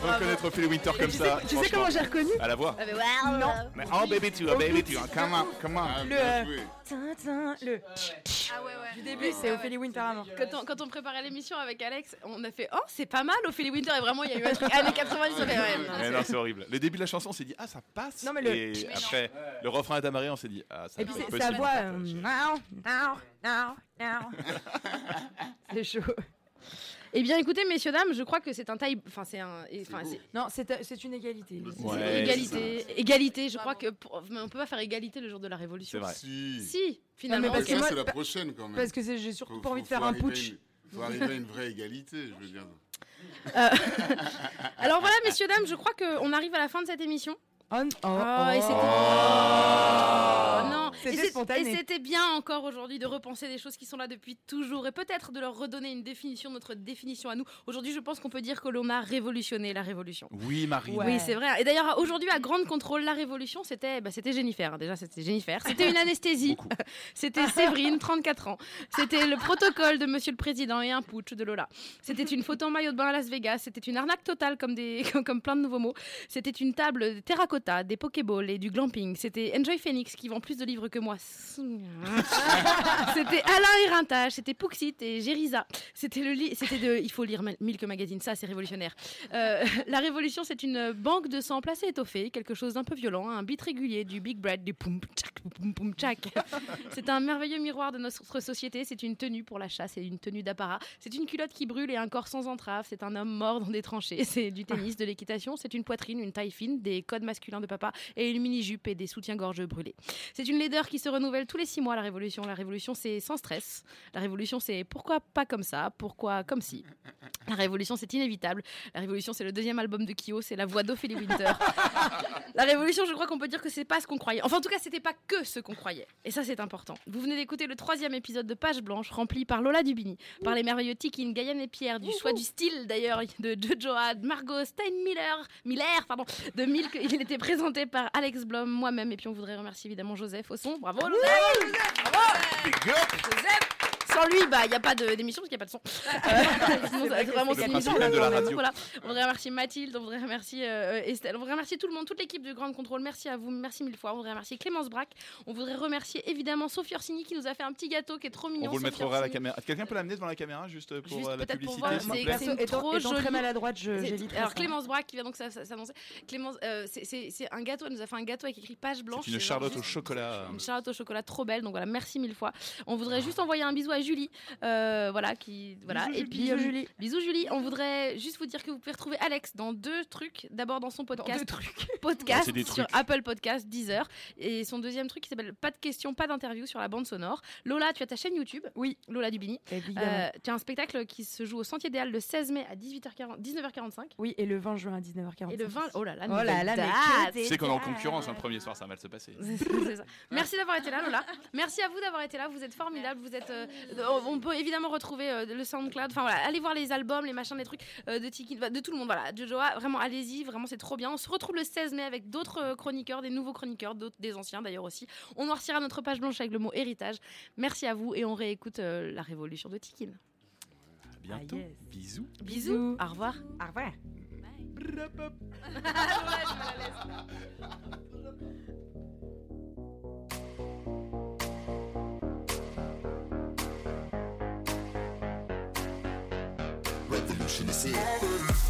Reconnaître Ophélie Winter comme
Tu
ça.
sais, tu sais comment j'ai reconnu
À la voix.
Ah, mais ouais,
Non.
Mais oh baby tu, oh baby tu, come on, come on.
Ah,
Le, euh. Tintin, le
Ah ouais, ouais.
du début, c'est Ophélie Winter à mort.
Quand on, quand on préparait l'émission avec Alex, on a fait Oh, c'est pas mal, Ophélie Winter. Et vraiment, il y a eu un truc années 90. On fait, ouais, non,
Mais
c'est-
non, c'est horrible. Le début de la chanson, on s'est dit ah ça passe.
Non, mais le-
Et après, le refrain est amarré, on s'est dit ah ça
Et puis sa voix. euh, now, now, now, now. C'est chaud.
Eh bien, écoutez, messieurs, dames, je crois que c'est un taille. Enfin, c'est un. Enfin, c'est.
Non, c'est c'est une égalité.
c'est
Ouais,
égalité, égalité. Je crois que pour- mais on peut pas faire égalité le jour de la Révolution.
C'est vrai.
Si.
Si, finalement.
mais parce que moi-
c'est la prochaine quand même.
Parce que c'est- j'ai surtout
Faut-
pas envie de faire un putsch.
une- faut arriver à une vraie égalité, je veux dire.
Alors voilà, messieurs, dames, je crois qu'on arrive à la fin de cette émission.
Oh, oh,
Ah, et c'était-
oh.
Oh non,
C'était spontané.
Et c'était bien encore aujourd'hui de repenser des choses qui sont là depuis toujours et peut-être de leur redonner une définition, notre définition à nous. Aujourd'hui, je pense qu'on peut dire que l'on a révolutionné la révolution.
Oui, Marie.
Ouais.
Oui, c'est vrai. Et d'ailleurs, aujourd'hui, à Grande Contrôle, la révolution, c'était bah, c'était Jennifer. Déjà, c'était Jennifer. C'était une anesthésie.
Beaucoup.
C'était Séverine, 34 ans. C'était le protocole de Monsieur le Président et un putsch de Lola. C'était une photo en maillot de bain à Las Vegas. C'était une arnaque totale, comme, des, comme, comme plein de nouveaux mots. C'était une table de terracotta, des pokéballs et du glamping. C'était Enjoy Phoenix, qui vend plus de livres que moi. C'était Alain Éreintage. C'était Pouxit et Gérisa. C'était le. C'était de. Il faut lire Milk Magazine. Ça, c'est révolutionnaire. Euh, la révolution, c'est une banque de sang placée étoffée, quelque chose d'un peu violent, un beat régulier, du big bread, du poum tchac, poum poum tchac. C'est un merveilleux miroir de notre société. C'est une tenue pour la chasse et une tenue d'apparat. C'est une culotte qui brûle et un corps sans entrave. C'est un homme mort dans des tranchées. C'est du tennis, de l'équitation. C'est une poitrine, une taille fine, des codes masculins de papa et une mini jupe et des soutiens-gorge brûlés. C'est une laideur qui se renouvelle tous les six mois. La révolution, la révolution, c'est sans stress. La révolution, c'est pourquoi pas comme ça, pourquoi comme si. La Révolution, c'est inévitable. La Révolution, c'est le deuxième album de Kyo, c'est la voix d'Ophélie Winter. la Révolution, je crois qu'on peut dire que c'est pas ce qu'on croyait. Enfin, en tout cas, c'était pas que ce qu'on croyait. Et ça, c'est important. Vous venez d'écouter le troisième épisode de Page Blanche, rempli par Lola Dubini, par les merveilleux Tikin, Gaëlle et Pierre, du choix du style d'ailleurs de Jojo Margot Steinmiller, Miller, pardon, de Milk. Il était présenté par Alex Blom, moi-même, et puis on voudrait remercier évidemment Joseph au son. Bravo, Joseph. Joseph sans lui, bah, il n'y a pas de- d'émission parce qu'il n'y a pas de son. Euh, sinon, ça- émission. voilà. On voudrait remercier Mathilde, on voudrait remercier euh, Estelle, on voudrait remercier tout le monde, toute l'équipe de Grand Contrôle. Merci à vous, merci mille fois. On voudrait remercier Clémence Braque. On voudrait remercier évidemment Sophie Orsini qui nous a fait un petit gâteau qui est trop mignon.
On vous le mettra à la caméra. Quelqu'un peut l'amener devant la caméra juste pour
Juste
euh, la
peut-être pour
publicité
c'est trop
étant très maladroite, je-
Alors. Clémence Braque qui vient donc s'annoncer. Clémence, euh, c'est- c'est c'est un gâteau. Elle nous a fait un gâteau avec écrit page blanche.
C'est une charlotte au chocolat.
une charlotte au chocolat trop belle. Donc voilà, merci mille fois. On voudrait juste envoyer un bisou à Julie. euh, voilà, qui. Voilà.
Bisous,
et puis.
Julie.
euh,
Bisous, Julie.
Bisous, Julie. On voudrait juste vous dire que vous pouvez retrouver Alex dans deux trucs. D'abord dans son podcast. Podcast
C'est des
sur
trucs.
Apple Podcast, Deezer. Et son deuxième truc qui s'appelle Pas de questions, pas d'interview sur la bande sonore. Lola, tu as ta chaîne YouTube.
Oui.
Lola Dubini.
Évidemment.
Euh, tu as un spectacle qui se joue au Sentier des Halles le 16 mai à 18h40, 19h45.
Oui, et le 20 juin à 19h45.
Et le 20, oh là là,
Oh là là, mais
Tu sais qu'on est en concurrence hein, le premier soir, ça va mal se passer.
C'est ça. Merci d'avoir été là, Lola. Merci à vous d'avoir été là. Vous êtes formidables. Vous êtes. euh, on peut évidemment retrouver euh, le SoundCloud. Enfin voilà, allez voir les albums, les machins, les trucs euh, de Tiki, de tout le monde. Voilà, Jojoa, vraiment, allez-y. Vraiment, c'est trop bien. On se retrouve le 16 mai avec d'autres euh, chroniqueurs, des nouveaux chroniqueurs, d'autres, des anciens d'ailleurs aussi. On noircira notre page blanche avec le mot héritage. Merci à vous et on réécoute euh, la révolution de Tikin.
À bientôt. Bisous.
Bisous. Au revoir.
Au revoir.
Revolution is here.